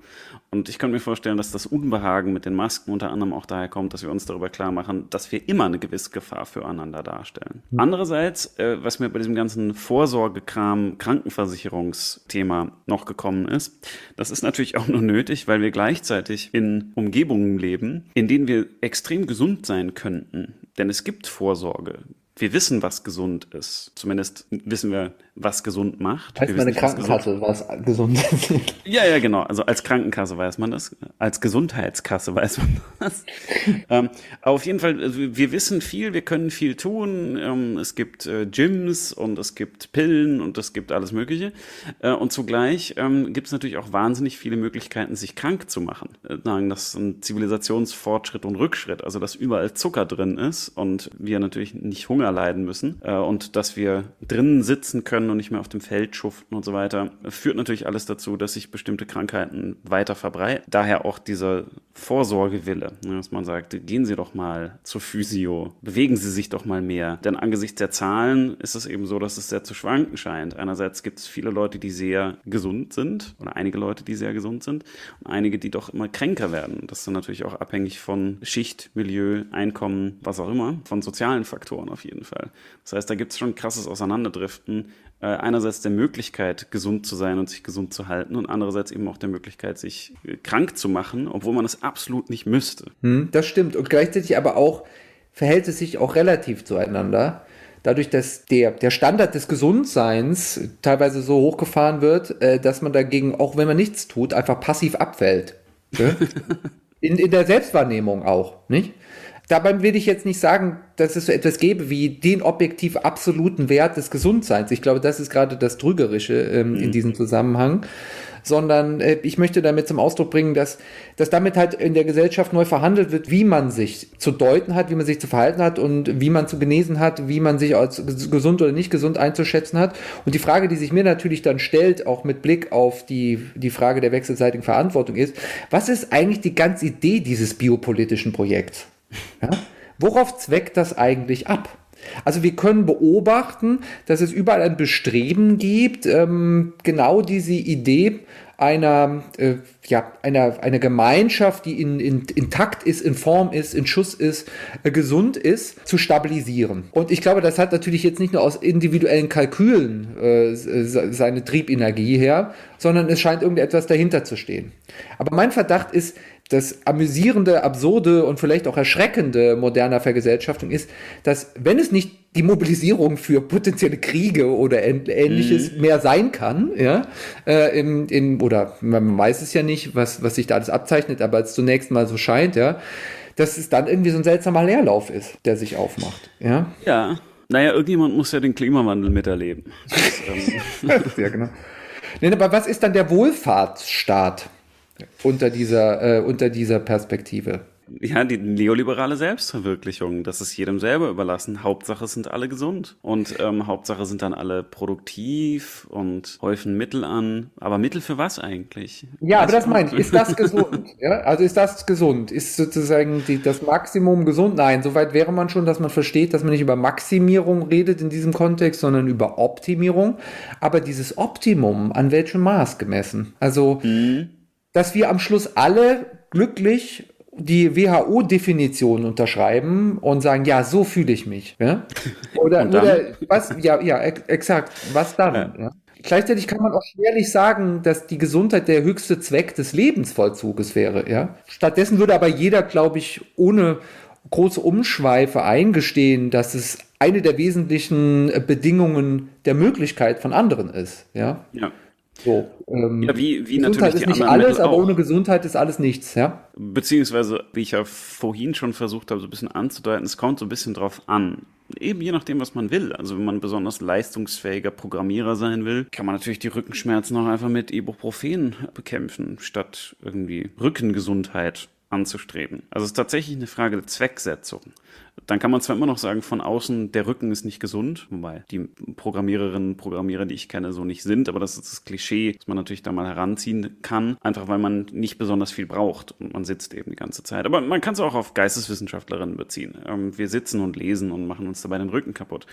Und ich könnte mir vorstellen, dass das Unbehagen mit den Masken unter anderem auch daher kommt, dass wir uns darüber klar machen, dass wir immer eine gewisse Gefahr füreinander darstellen. Andererseits, äh, was mir bei diesem ganzen Vorsorgekram, Krankenversicherungsthema noch gekommen ist, das ist natürlich auch nur nötig, weil wir gleichzeitig in Umgebungen leben, in denen wir extrem gesund sein könnten. Denn es gibt Vorsorge. Wir wissen, was gesund ist. Zumindest wissen wir, was gesund macht. Heißt wir meine wissen Krankenkasse, was gesund ist. ja, ja, genau. Also als Krankenkasse weiß man das. Als Gesundheitskasse weiß man das. *laughs* ähm, aber auf jeden Fall, also wir wissen viel, wir können viel tun. Ähm, es gibt äh, Gyms und es gibt Pillen und es gibt alles Mögliche. Äh, und zugleich ähm, gibt es natürlich auch wahnsinnig viele Möglichkeiten, sich krank zu machen. Äh, das ist ein Zivilisationsfortschritt und Rückschritt. Also, dass überall Zucker drin ist und wir natürlich nicht Hunger leiden müssen äh, und dass wir drinnen sitzen können und nicht mehr auf dem Feld schuften und so weiter, führt natürlich alles dazu, dass sich bestimmte Krankheiten weiter verbreiten. Daher auch dieser Vorsorgewille, ne, dass man sagt, gehen Sie doch mal zur Physio, bewegen Sie sich doch mal mehr. Denn angesichts der Zahlen ist es eben so, dass es sehr zu schwanken scheint. Einerseits gibt es viele Leute, die sehr gesund sind oder einige Leute, die sehr gesund sind und einige, die doch immer kränker werden. Das ist dann natürlich auch abhängig von Schicht, Milieu, Einkommen, was auch immer, von sozialen Faktoren auf jeden Fall. Das heißt, da gibt es schon krasses Auseinanderdriften. Äh, einerseits der Möglichkeit, gesund zu sein und sich gesund zu halten und andererseits eben auch der Möglichkeit, sich äh, krank zu machen, obwohl man es absolut nicht müsste. Hm, das stimmt. Und gleichzeitig aber auch verhält es sich auch relativ zueinander. Dadurch, dass der, der Standard des Gesundseins teilweise so hochgefahren wird, äh, dass man dagegen, auch wenn man nichts tut, einfach passiv abfällt. Ne? *laughs* in, in der Selbstwahrnehmung auch, nicht? Dabei will ich jetzt nicht sagen, dass es so etwas gäbe wie den objektiv absoluten Wert des Gesundseins. Ich glaube, das ist gerade das Trügerische ähm, in diesem Zusammenhang. Sondern äh, ich möchte damit zum Ausdruck bringen, dass, dass damit halt in der Gesellschaft neu verhandelt wird, wie man sich zu deuten hat, wie man sich zu verhalten hat und wie man zu genesen hat, wie man sich als ges- gesund oder nicht gesund einzuschätzen hat. Und die Frage, die sich mir natürlich dann stellt, auch mit Blick auf die, die Frage der wechselseitigen Verantwortung ist, was ist eigentlich die ganze Idee dieses biopolitischen Projekts? Ja? Worauf zweckt das eigentlich ab? Also wir können beobachten, dass es überall ein Bestreben gibt, ähm, genau diese Idee einer, äh, ja, einer, einer Gemeinschaft, die in, in, intakt ist, in Form ist, in Schuss ist, äh, gesund ist, zu stabilisieren. Und ich glaube, das hat natürlich jetzt nicht nur aus individuellen Kalkülen äh, se- seine Triebenergie her, sondern es scheint irgendetwas dahinter zu stehen. Aber mein Verdacht ist, das amüsierende, absurde und vielleicht auch erschreckende moderner Vergesellschaftung ist, dass wenn es nicht die Mobilisierung für potenzielle Kriege oder ähn- ähnliches mehr sein kann, ja, äh, im, im, oder man weiß es ja nicht, was, was sich da alles abzeichnet, aber es zunächst mal so scheint, ja, dass es dann irgendwie so ein seltsamer Leerlauf ist, der sich aufmacht, ja. Ja. Naja, irgendjemand muss ja den Klimawandel miterleben. *laughs* Ähm, ja, genau. Nee, aber was ist dann der Wohlfahrtsstaat unter dieser, äh, unter dieser Perspektive? Ja, die neoliberale Selbstverwirklichung, das ist jedem selber überlassen. Hauptsache sind alle gesund und ähm, Hauptsache sind dann alle produktiv und häufen Mittel an. Aber Mittel für was eigentlich? Ja, aber Weißt das meine ich. Ist das *laughs* gesund? ja, also ist das gesund? Ist sozusagen die, das Maximum gesund? Nein, soweit wäre man schon, dass man versteht, dass man nicht über Maximierung redet in diesem Kontext, sondern über Optimierung. Aber dieses Optimum, an welchem Maß gemessen? Also, dass wir am Schluss alle glücklich die WHO-Definition unterschreiben und sagen, ja, so fühle ich mich. Ja? *laughs* Oder, oder was, ja, ja, ex exakt, was dann? Ja. Gleichzeitig kann man auch schwerlich sagen, dass die Gesundheit der höchste Zweck des Lebensvollzuges wäre. Ja? Stattdessen würde aber jeder, glaube ich, ohne große Umschweife eingestehen, dass es eine der wesentlichen Bedingungen der Möglichkeit von anderen ist. Ja, Ja. So. Ähm, Ja, wie, wie Gesundheit natürlich ist die nicht alles, Mittel aber auch. ohne Gesundheit ist alles nichts. Ja. Beziehungsweise, wie ich ja vorhin schon versucht habe, so ein bisschen anzudeuten, es kommt so ein bisschen drauf an. Eben je nachdem, was man will. Also wenn man besonders leistungsfähiger Programmierer sein will, kann man natürlich die Rückenschmerzen auch einfach mit Ibuprofen bekämpfen, statt irgendwie Rückengesundheit anzustreben. Also es ist tatsächlich eine Frage der Zwecksetzung. Dann kann man zwar immer noch sagen, von außen, der Rücken ist nicht gesund, wobei die Programmiererinnen und Programmierer, die ich kenne, so nicht sind, aber das ist das Klischee, das man natürlich da mal heranziehen kann, einfach weil man nicht besonders viel braucht und man sitzt eben die ganze Zeit. Aber man kann es auch auf Geisteswissenschaftlerinnen beziehen. Ähm, Wir sitzen und lesen und machen uns dabei den Rücken kaputt.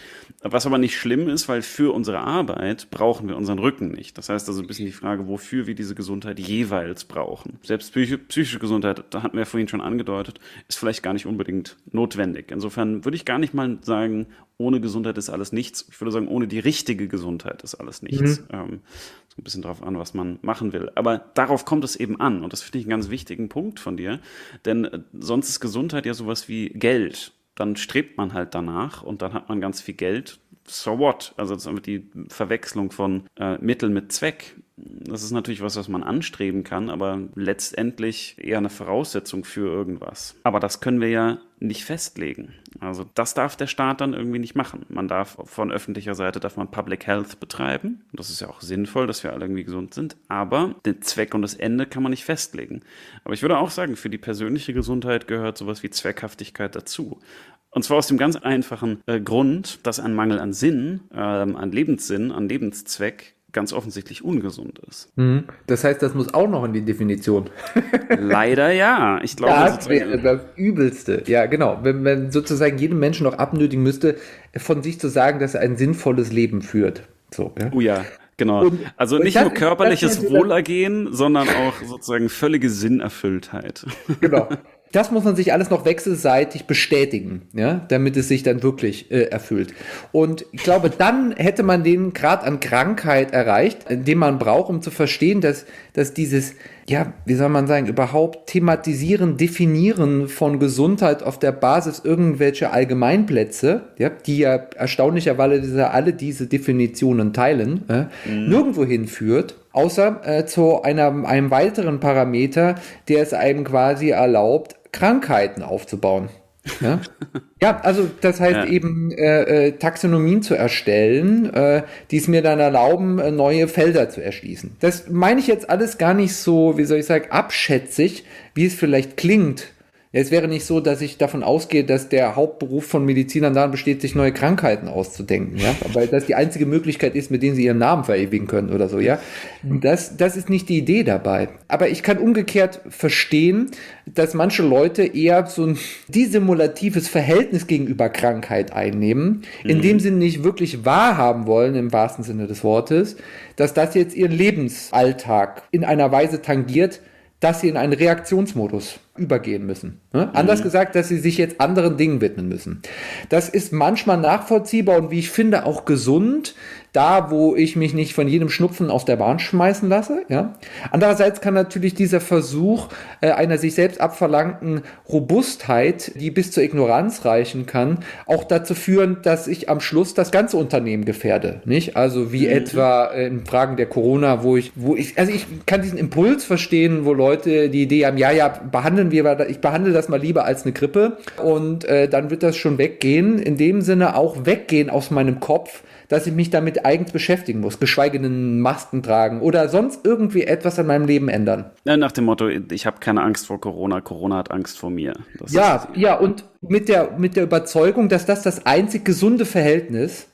Was aber nicht schlimm ist, weil für unsere Arbeit brauchen wir unseren Rücken nicht. Das heißt also ein bisschen die Frage, wofür wir diese Gesundheit jeweils brauchen. Selbst psychische, Gesundheit, da hatten wir vorhin schon angedeutet, ist vielleicht gar nicht unbedingt notwendig. Insofern würde ich gar nicht mal sagen, ohne Gesundheit ist alles nichts. Ich würde sagen, ohne die richtige Gesundheit ist alles nichts. Ähm, so ein bisschen drauf an, was man machen will. Aber darauf kommt es eben an. Und das finde ich einen ganz wichtigen Punkt von dir. Denn äh, sonst ist Gesundheit ja sowas wie Geld. Dann strebt man halt danach und dann hat man ganz viel Geld. So what? Also die Verwechslung von äh, Mittel mit Zweck. Das ist natürlich was, was man anstreben kann, aber letztendlich eher eine Voraussetzung für irgendwas. Aber das können wir ja nicht festlegen. Also das darf der Staat dann irgendwie nicht machen. Man darf von öffentlicher Seite darf man Public Health betreiben. Das ist ja auch sinnvoll, dass wir alle irgendwie gesund sind. Aber den Zweck und das Ende kann man nicht festlegen. Aber ich würde auch sagen, für die persönliche Gesundheit gehört sowas wie Zweckhaftigkeit dazu. Und zwar aus dem ganz einfachen äh, Grund, dass ein Mangel an Sinn, ähm, an Lebenssinn, an Lebenszweck ganz offensichtlich ungesund ist. Mhm. Das heißt, das muss auch noch in die Definition. *laughs* Leider ja. Ich glaube, Das wäre das Übelste. Ja, genau. Wenn man sozusagen jedem Menschen noch abnötigen müsste, von sich zu sagen, dass er ein sinnvolles Leben führt. So, ja. oh ja, genau. Und- also nicht das nur körperliches Wohlergehen, sondern auch sozusagen völlige Sinnerfülltheit. Genau. *laughs* Das muss man sich alles noch wechselseitig bestätigen, ja, damit es sich dann wirklich äh, erfüllt. Und ich glaube, dann hätte man den Grad an Krankheit erreicht, äh, den man braucht, um zu verstehen, dass, dass dieses, ja, wie soll man sagen, überhaupt thematisieren, definieren von Gesundheit auf der Basis irgendwelcher Allgemeinplätze, ja, die ja erstaunlicherweise alle diese Definitionen teilen, äh, nirgendwo hinführt, außer äh, zu einer, einem weiteren Parameter, der es einem quasi erlaubt, Krankheiten aufzubauen. *laughs* Ja, ja also das heißt Ja. eben äh, äh, Taxonomien zu erstellen, äh, die es mir dann erlauben, äh, neue Felder zu erschließen. Das meine ich jetzt alles gar nicht so, wie soll ich sagen, abschätzig, wie es vielleicht klingt. Es wäre nicht so, dass ich davon ausgehe, dass der Hauptberuf von Medizinern darin besteht, sich neue Krankheiten auszudenken, ja, *laughs* weil das die einzige Möglichkeit ist, mit denen sie ihren Namen verewigen können oder so, ja. Das, das ist nicht die Idee dabei. Aber ich kann umgekehrt verstehen, dass manche Leute eher so ein dissimulatives Verhältnis gegenüber Krankheit einnehmen, in dem sie nicht wirklich wahrhaben wollen, im wahrsten Sinne des Wortes, dass das jetzt ihren Lebensalltag in einer Weise tangiert, dass sie in einen Reaktionsmodus übergehen müssen. Ne? Anders gesagt, dass sie sich jetzt anderen Dingen widmen müssen. Das ist manchmal nachvollziehbar und wie ich finde auch gesund, da wo ich mich nicht von jedem Schnupfen aus der Bahn schmeißen lasse. Ja? Andererseits kann natürlich dieser Versuch äh, einer sich selbst abverlangten Robustheit, die bis zur Ignoranz reichen kann, auch dazu führen, dass ich am Schluss das ganze Unternehmen gefährde. Nicht? Also wie etwa äh, in Fragen der Corona, wo ich, wo ich, also ich kann diesen Impuls verstehen, wo Leute die Idee haben, ja, ja, behandeln wir, ich behandle das mal lieber als eine Grippe und äh, dann wird das schon weggehen. In dem Sinne auch weggehen aus meinem Kopf, dass ich mich damit eigens beschäftigen muss, geschweige denn Masken tragen oder sonst irgendwie etwas an meinem Leben ändern. Ja, nach dem Motto, ich habe keine Angst vor Corona, Corona hat Angst vor mir. Das Ja, ist, ja, und mit der, mit der Überzeugung, dass das das einzig gesunde Verhältnis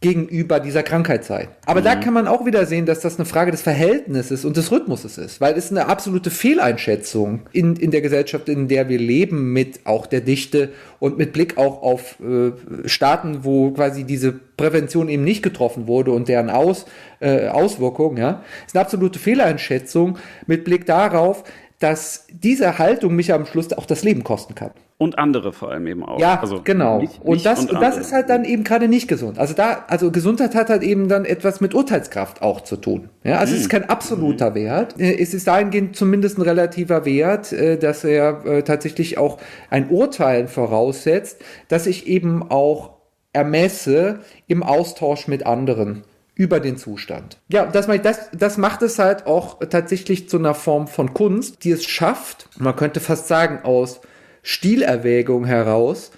gegenüber dieser Krankheit sei. Aber da kann man auch wieder sehen, dass das eine Frage des Verhältnisses und des Rhythmuses ist, weil es eine absolute Fehleinschätzung in, in der Gesellschaft, in der wir leben, mit auch der Dichte und mit Blick auch auf äh, Staaten, wo quasi diese Prävention eben nicht getroffen wurde und deren Aus, äh, Auswirkungen, ja, ist eine absolute Fehleinschätzung mit Blick darauf, dass diese Haltung mich am Schluss auch das Leben kosten kann. Und andere vor allem eben auch. Ja, Also genau. nicht- und das, und das ist halt dann eben gerade nicht gesund. Also da, also Gesundheit hat halt eben dann etwas mit Urteilskraft auch zu tun. Ja, also es ist kein absoluter Wert. Äh, Es ist dahingehend zumindest ein relativer Wert, äh, dass er äh, tatsächlich auch ein Urteil voraussetzt, dass ich eben auch ermesse im Austausch mit anderen über den Zustand. Ja, das, das, das macht es halt auch tatsächlich zu einer Form von Kunst, die es schafft, man könnte fast sagen, aus Stilerwägung heraus,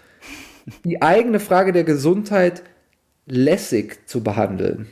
die eigene Frage der Gesundheit lässig zu behandeln.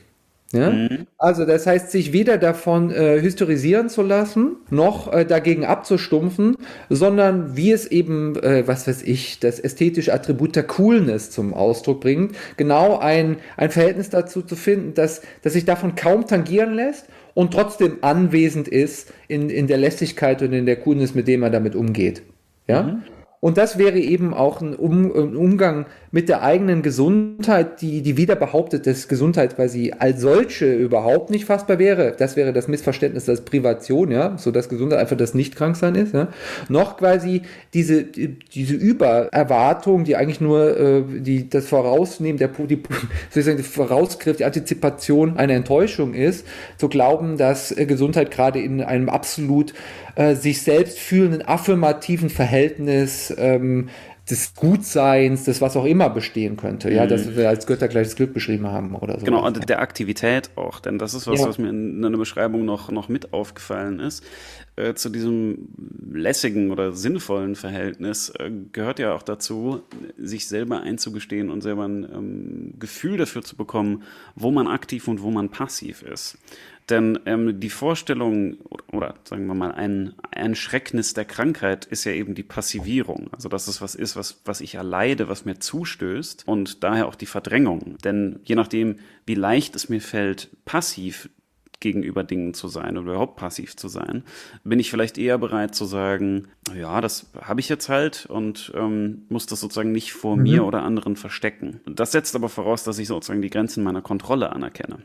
Ja? Also das heißt, sich weder davon äh, hysterisieren zu lassen, noch äh, dagegen abzustumpfen, sondern wie es eben, äh, was weiß ich, das ästhetische Attribut der Coolness zum Ausdruck bringt, genau ein, ein Verhältnis dazu zu finden, dass, dass sich davon kaum tangieren lässt und trotzdem anwesend ist in, in der Lässigkeit und in der Coolness, mit dem man damit umgeht. Ja? Und das wäre eben auch ein, um, ein Umgang mit der eigenen Gesundheit, die, die wieder behauptet, dass Gesundheit quasi als solche überhaupt nicht fassbar wäre. Das wäre das Missverständnis, dass Privation, ja, so dass Gesundheit einfach das Nicht-Kranksein ist, ja. Noch quasi diese, diese Übererwartung, die eigentlich nur äh, die, das Vorausnehmen, der, die, *laughs* sozusagen die Vorausgriff, die Antizipation einer Enttäuschung ist, zu glauben, dass äh, Gesundheit gerade in einem absolut äh, sich selbst fühlenden affirmativen Verhältnis ähm, des Gutseins, des was auch immer bestehen könnte. Ja, dass wir als Götter gleiches Glück beschrieben haben oder so. Genau, und der Aktivität auch, denn das ist was, Ja. was mir in einer Beschreibung noch, noch mit aufgefallen ist. Äh, zu diesem lässigen oder sinnvollen Verhältnis äh, gehört ja auch dazu, sich selber einzugestehen und selber ein ähm, Gefühl dafür zu bekommen, wo man aktiv und wo man passiv ist. Denn ähm, die Vorstellung oder sagen wir mal ein, ein Schrecknis der Krankheit ist ja eben die Passivierung. Also dass es was ist, was, was ich erleide, was mir zustößt und daher auch die Verdrängung. Denn je nachdem, wie leicht es mir fällt, passiv gegenüber Dingen zu sein oder überhaupt passiv zu sein, bin ich vielleicht eher bereit zu sagen, ja, das habe ich jetzt halt und ähm, muss das sozusagen nicht vor mir oder anderen verstecken. Das setzt aber voraus, dass ich sozusagen die Grenzen meiner Kontrolle anerkenne.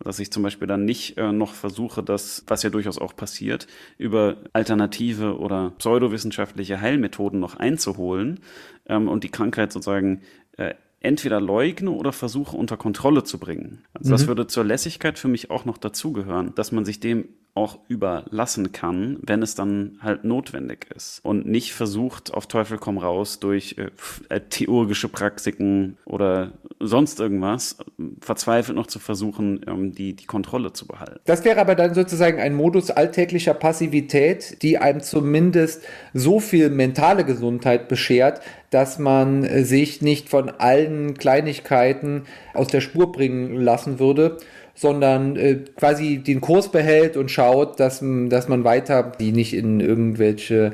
Dass ich zum Beispiel dann nicht äh, noch versuche, das, was ja durchaus auch passiert, über alternative oder pseudowissenschaftliche Heilmethoden noch einzuholen ähm, und die Krankheit sozusagen äh, entweder leugne oder versuche unter Kontrolle zu bringen. Also das würde zur Lässigkeit für mich auch noch dazugehören, dass man sich dem auch überlassen kann, wenn es dann halt notwendig ist und nicht versucht, auf Teufel komm raus durch äh, äh, theurgische Praktiken oder sonst irgendwas äh, verzweifelt noch zu versuchen, ähm, die, die Kontrolle zu behalten. Das wäre aber dann sozusagen ein Modus alltäglicher Passivität, die einem zumindest so viel mentale Gesundheit beschert, dass man äh, sich nicht von allen Kleinigkeiten aus der Spur bringen lassen würde, sondern äh, quasi den Kurs behält und schaut, dass, dass man weiter die nicht in irgendwelche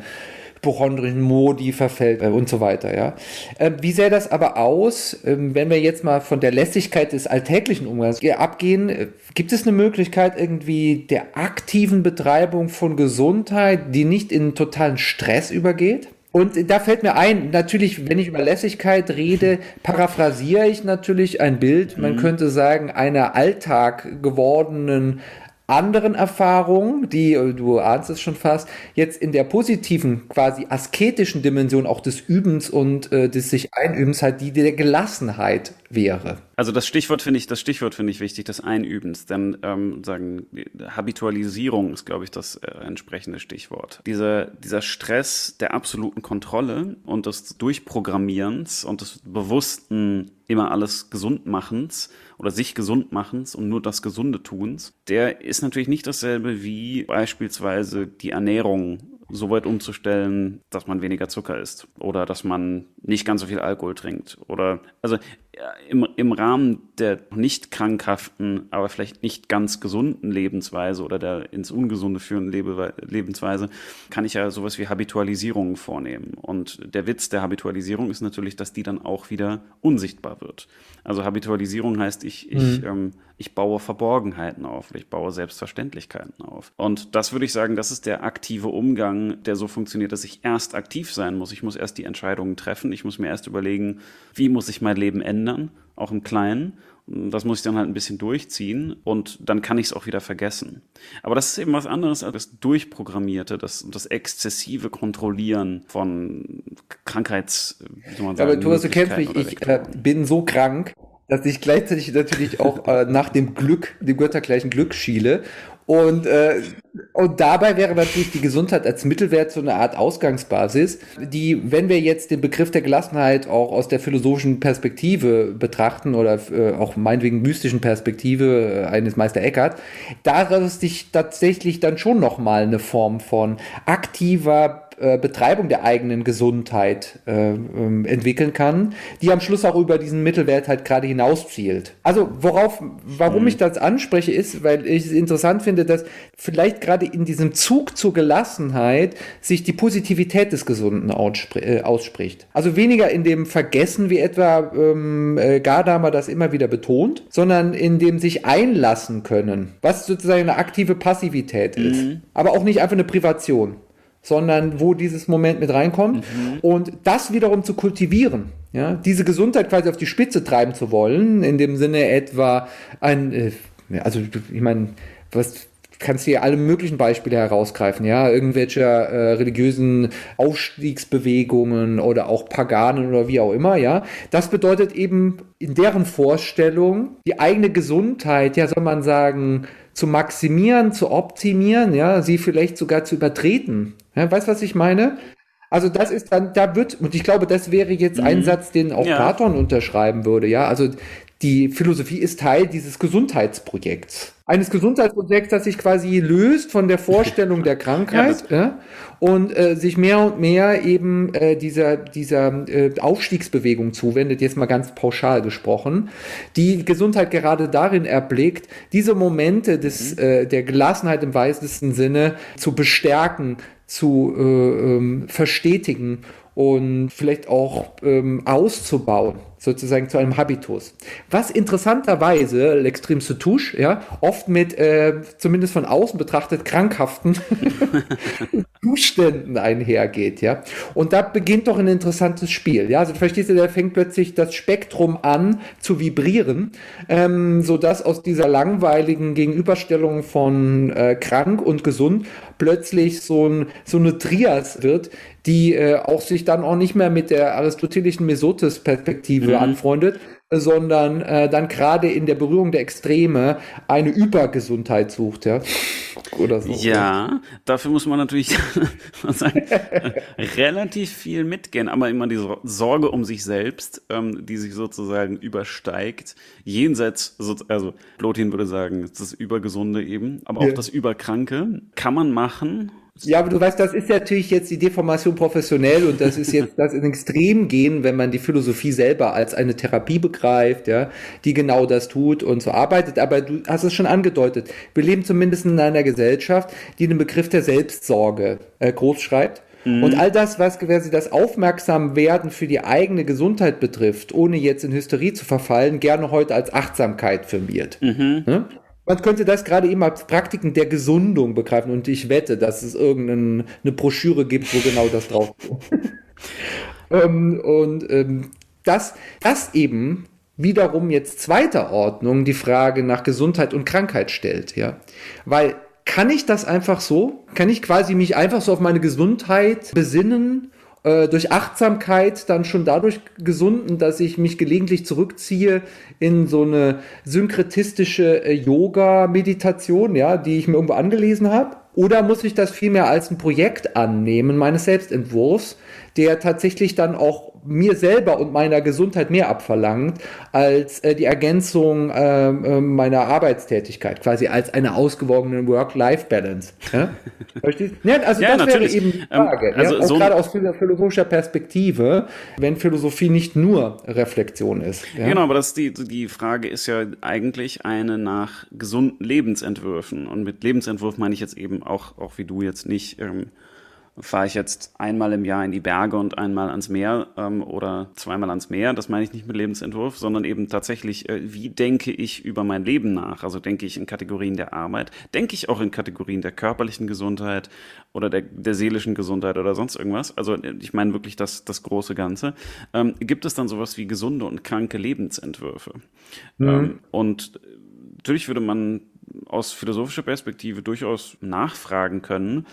hypochondrischen Modi verfällt äh, und so weiter, ja. Äh, wie sähe das aber aus, ähm, wenn wir jetzt mal von der Lässigkeit des alltäglichen Umgangs äh, abgehen? Äh, gibt es eine Möglichkeit irgendwie der aktiven Betreibung von Gesundheit, die nicht in totalen Stress übergeht? Und da fällt mir ein, natürlich, wenn ich über Lässigkeit rede, paraphrasiere ich natürlich ein Bild. Man könnte sagen, einer Alltag gewordenen anderen Erfahrungen, die, äh, du ahnst es schon fast, jetzt in der positiven, quasi asketischen Dimension auch des Übens und äh, des sich Einübens halt die der Gelassenheit wäre. Also das Stichwort finde ich, das Stichwort finde ich wichtig, des Einübens, denn ähm, sagen Habitualisierung ist, glaube ich, das äh, entsprechende Stichwort. Dieser dieser Stress der absoluten Kontrolle und des Durchprogrammierens und des bewussten immer alles gesund machens oder sich gesund machens und nur das Gesunde tuns, der ist natürlich nicht dasselbe wie beispielsweise die Ernährung so weit umzustellen, dass man weniger Zucker isst oder dass man nicht ganz so viel Alkohol trinkt oder also im, im Rahmen der nicht krankhaften, aber vielleicht nicht ganz gesunden Lebensweise oder der ins Ungesunde führenden Lebe, Lebensweise kann ich ja sowas wie Habitualisierungen vornehmen. Und der Witz der Habitualisierung ist natürlich, dass die dann auch wieder unsichtbar wird. Also Habitualisierung heißt, ich, ich ähm, ich baue Verborgenheiten auf, ich baue Selbstverständlichkeiten auf. Und das würde ich sagen, das ist der aktive Umgang, der so funktioniert, dass ich erst aktiv sein muss. Ich muss erst die Entscheidungen treffen. Ich muss mir erst überlegen, wie muss ich mein Leben ändern, auch im Kleinen. Das muss ich dann halt ein bisschen durchziehen und dann kann ich es auch wieder vergessen. Aber das ist eben was anderes als das Durchprogrammierte, das, das exzessive Kontrollieren von Krankheits, wie soll man sagen, Aber Thomas, du kennst mich, ich äh, bin so krank, dass ich gleichzeitig natürlich auch äh, nach dem Glück, dem göttergleichen Glück schiele. Und, äh, und dabei wäre natürlich die Gesundheit als Mittelwert so eine Art Ausgangsbasis, die, wenn wir jetzt den Begriff der Gelassenheit auch aus der philosophischen Perspektive betrachten oder äh, auch meinetwegen mystischen Perspektive äh, eines Meister Eckhart, daraus sich tatsächlich dann schon nochmal eine Form von aktiver äh, Betreibung der eigenen Gesundheit äh, ähm, entwickeln kann, die am Schluss auch über diesen Mittelwert halt gerade hinauszielt. Also worauf, warum ich das anspreche, ist, weil ich es interessant finde, dass vielleicht gerade in diesem Zug zur Gelassenheit sich die Positivität des Gesunden ausspr äh, ausspricht. Also weniger in dem Vergessen, wie etwa ähm, äh, Gadamer das immer wieder betont, sondern in dem sich einlassen können, was sozusagen eine aktive Passivität ist, aber auch nicht einfach eine Privation sondern wo dieses Moment mit reinkommt und das wiederum zu kultivieren. Ja, diese Gesundheit quasi auf die Spitze treiben zu wollen, in dem Sinne etwa ein, äh, also ich meine, was kannst du hier alle möglichen Beispiele herausgreifen, ja, irgendwelche äh, religiösen Aufstiegsbewegungen oder auch Paganen oder wie auch immer, ja. Das bedeutet eben in deren Vorstellung die eigene Gesundheit, ja, soll man sagen, zu maximieren, zu optimieren, ja, sie vielleicht sogar zu übertreten. Ja, weißt du, was ich meine? Also das ist dann, da wird, und ich glaube, das wäre jetzt ein Satz, den auch Ja. Platon unterschreiben würde, ja. Also die Philosophie ist Teil dieses Gesundheitsprojekts. Eines Gesundheitsprojekts, das sich quasi löst von der Vorstellung der *laughs* Krankheit ja, und äh, sich mehr und mehr eben äh, dieser, dieser äh, Aufstiegsbewegung zuwendet, jetzt mal ganz pauschal gesprochen, die Gesundheit gerade darin erblickt, diese Momente des, äh, der Gelassenheit im weitesten Sinne zu bestärken, zu äh, ähm, verstetigen und vielleicht auch ähm, auszubauen, sozusagen zu einem Habitus. Was interessanterweise, l'extreme touche, ja, oft mit, äh, zumindest von außen betrachtet, krankhaften *laughs* Zuständen einhergeht, ja. Und da beginnt doch ein interessantes Spiel, ja. Also verstehst du, da fängt plötzlich das Spektrum an zu vibrieren, ähm, sodass aus dieser langweiligen Gegenüberstellung von äh, krank und gesund plötzlich so, ein, so eine Trias wird, die äh, auch sich dann auch nicht mehr mit der aristotelischen Mesotes-Perspektive anfreundet, sondern äh, dann gerade in der Berührung der Extreme eine Übergesundheit sucht, ja. Oder so. Ja, dafür muss man natürlich *laughs* sagen, relativ viel mitgehen, aber immer die Sor- Sorge um sich selbst, ähm, die sich sozusagen übersteigt, jenseits, so- also Plotin würde sagen, das Übergesunde eben, aber auch Ja. das Überkranke kann man machen. Ja, aber du weißt, das ist natürlich jetzt die Deformation professionell und das ist jetzt *laughs* das in Extrem gehen, wenn man die Philosophie selber als eine Therapie begreift, ja, die genau das tut und so arbeitet. Aber du hast es schon angedeutet. Wir leben zumindest in einer Gesellschaft, die den Begriff der Selbstsorge äh, groß schreibt. Und all das, was quasi das Aufmerksamwerden für die eigene Gesundheit betrifft, ohne jetzt in Hysterie zu verfallen, gerne heute als Achtsamkeit firmiert. Ne? Man könnte das gerade eben als Praktiken der Gesundung begreifen und ich wette, dass es irgendeine eine Broschüre gibt, wo genau das drauf steht. *laughs* ähm, und ähm, das, das eben wiederum jetzt zweiter Ordnung die Frage nach Gesundheit und Krankheit stellt, ja. Weil kann ich das einfach so? Kann ich quasi mich einfach so auf meine Gesundheit besinnen? Äh, durch Achtsamkeit dann schon dadurch gesunden, dass ich mich gelegentlich zurückziehe in so eine synkretistische äh, Yoga-Meditation, ja, die ich mir irgendwo angelesen habe? Oder muss ich das vielmehr als ein Projekt annehmen, meines Selbstentwurfs, der tatsächlich dann auch mir selber und meiner Gesundheit mehr abverlangt als äh, die Ergänzung äh, meiner Arbeitstätigkeit, quasi als eine ausgewogene Work-Life-Balance. Ja? *laughs* Verstehst? Ja, also Ja, das natürlich. wäre eben die Ähm, Frage. also ja? Auch so gerade aus philo- philosophischer Perspektive, wenn Philosophie nicht nur Reflexion ist. Ja? Genau, aber das die, die Frage ist ja eigentlich eine nach gesunden Lebensentwürfen. Und mit Lebensentwurf meine ich jetzt eben auch, auch wie du jetzt nicht ähm, fahre ich jetzt einmal im Jahr in die Berge und einmal ans Meer ähm, oder zweimal ans Meer. Das meine ich nicht mit Lebensentwurf, sondern eben tatsächlich, äh, wie denke ich über mein Leben nach? Also denke ich in Kategorien der Arbeit, denke ich auch in Kategorien der körperlichen Gesundheit oder der, der seelischen Gesundheit oder sonst irgendwas. Also äh, ich meine wirklich das, das große Ganze. Ähm, gibt es dann sowas wie gesunde und kranke Lebensentwürfe? Mhm. Ähm, und natürlich würde man aus philosophischer Perspektive durchaus nachfragen können,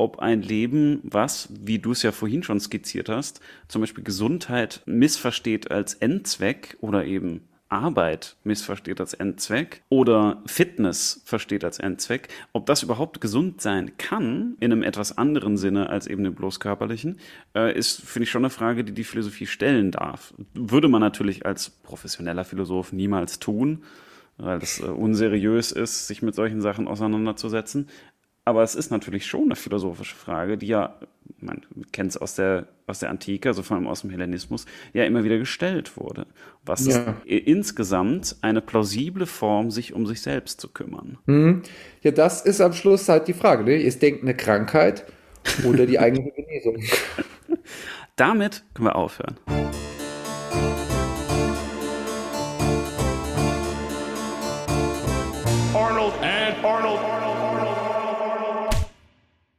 ob ein Leben, was, wie du es ja vorhin schon skizziert hast, zum Beispiel Gesundheit missversteht als Endzweck oder eben Arbeit missversteht als Endzweck oder Fitness versteht als Endzweck, ob das überhaupt gesund sein kann, in einem etwas anderen Sinne als eben dem bloß körperlichen, äh, ist, finde ich, schon eine Frage, die die Philosophie stellen darf. Würde man natürlich als professioneller Philosoph niemals tun, weil das äh, unseriös ist, sich mit solchen Sachen auseinanderzusetzen. Aber es ist natürlich schon eine philosophische Frage, die ja, man kennt es aus der, aus der Antike, also vor allem aus dem Hellenismus, ja immer wieder gestellt wurde. Was Ja. ist insgesamt eine plausible Form, sich um sich selbst zu kümmern? Mhm. Ja, das ist am Schluss halt die Frage. Ne? Ist Denken eine Krankheit oder die eigentliche Genesung? *laughs* Damit können wir aufhören. Arnold and Arnold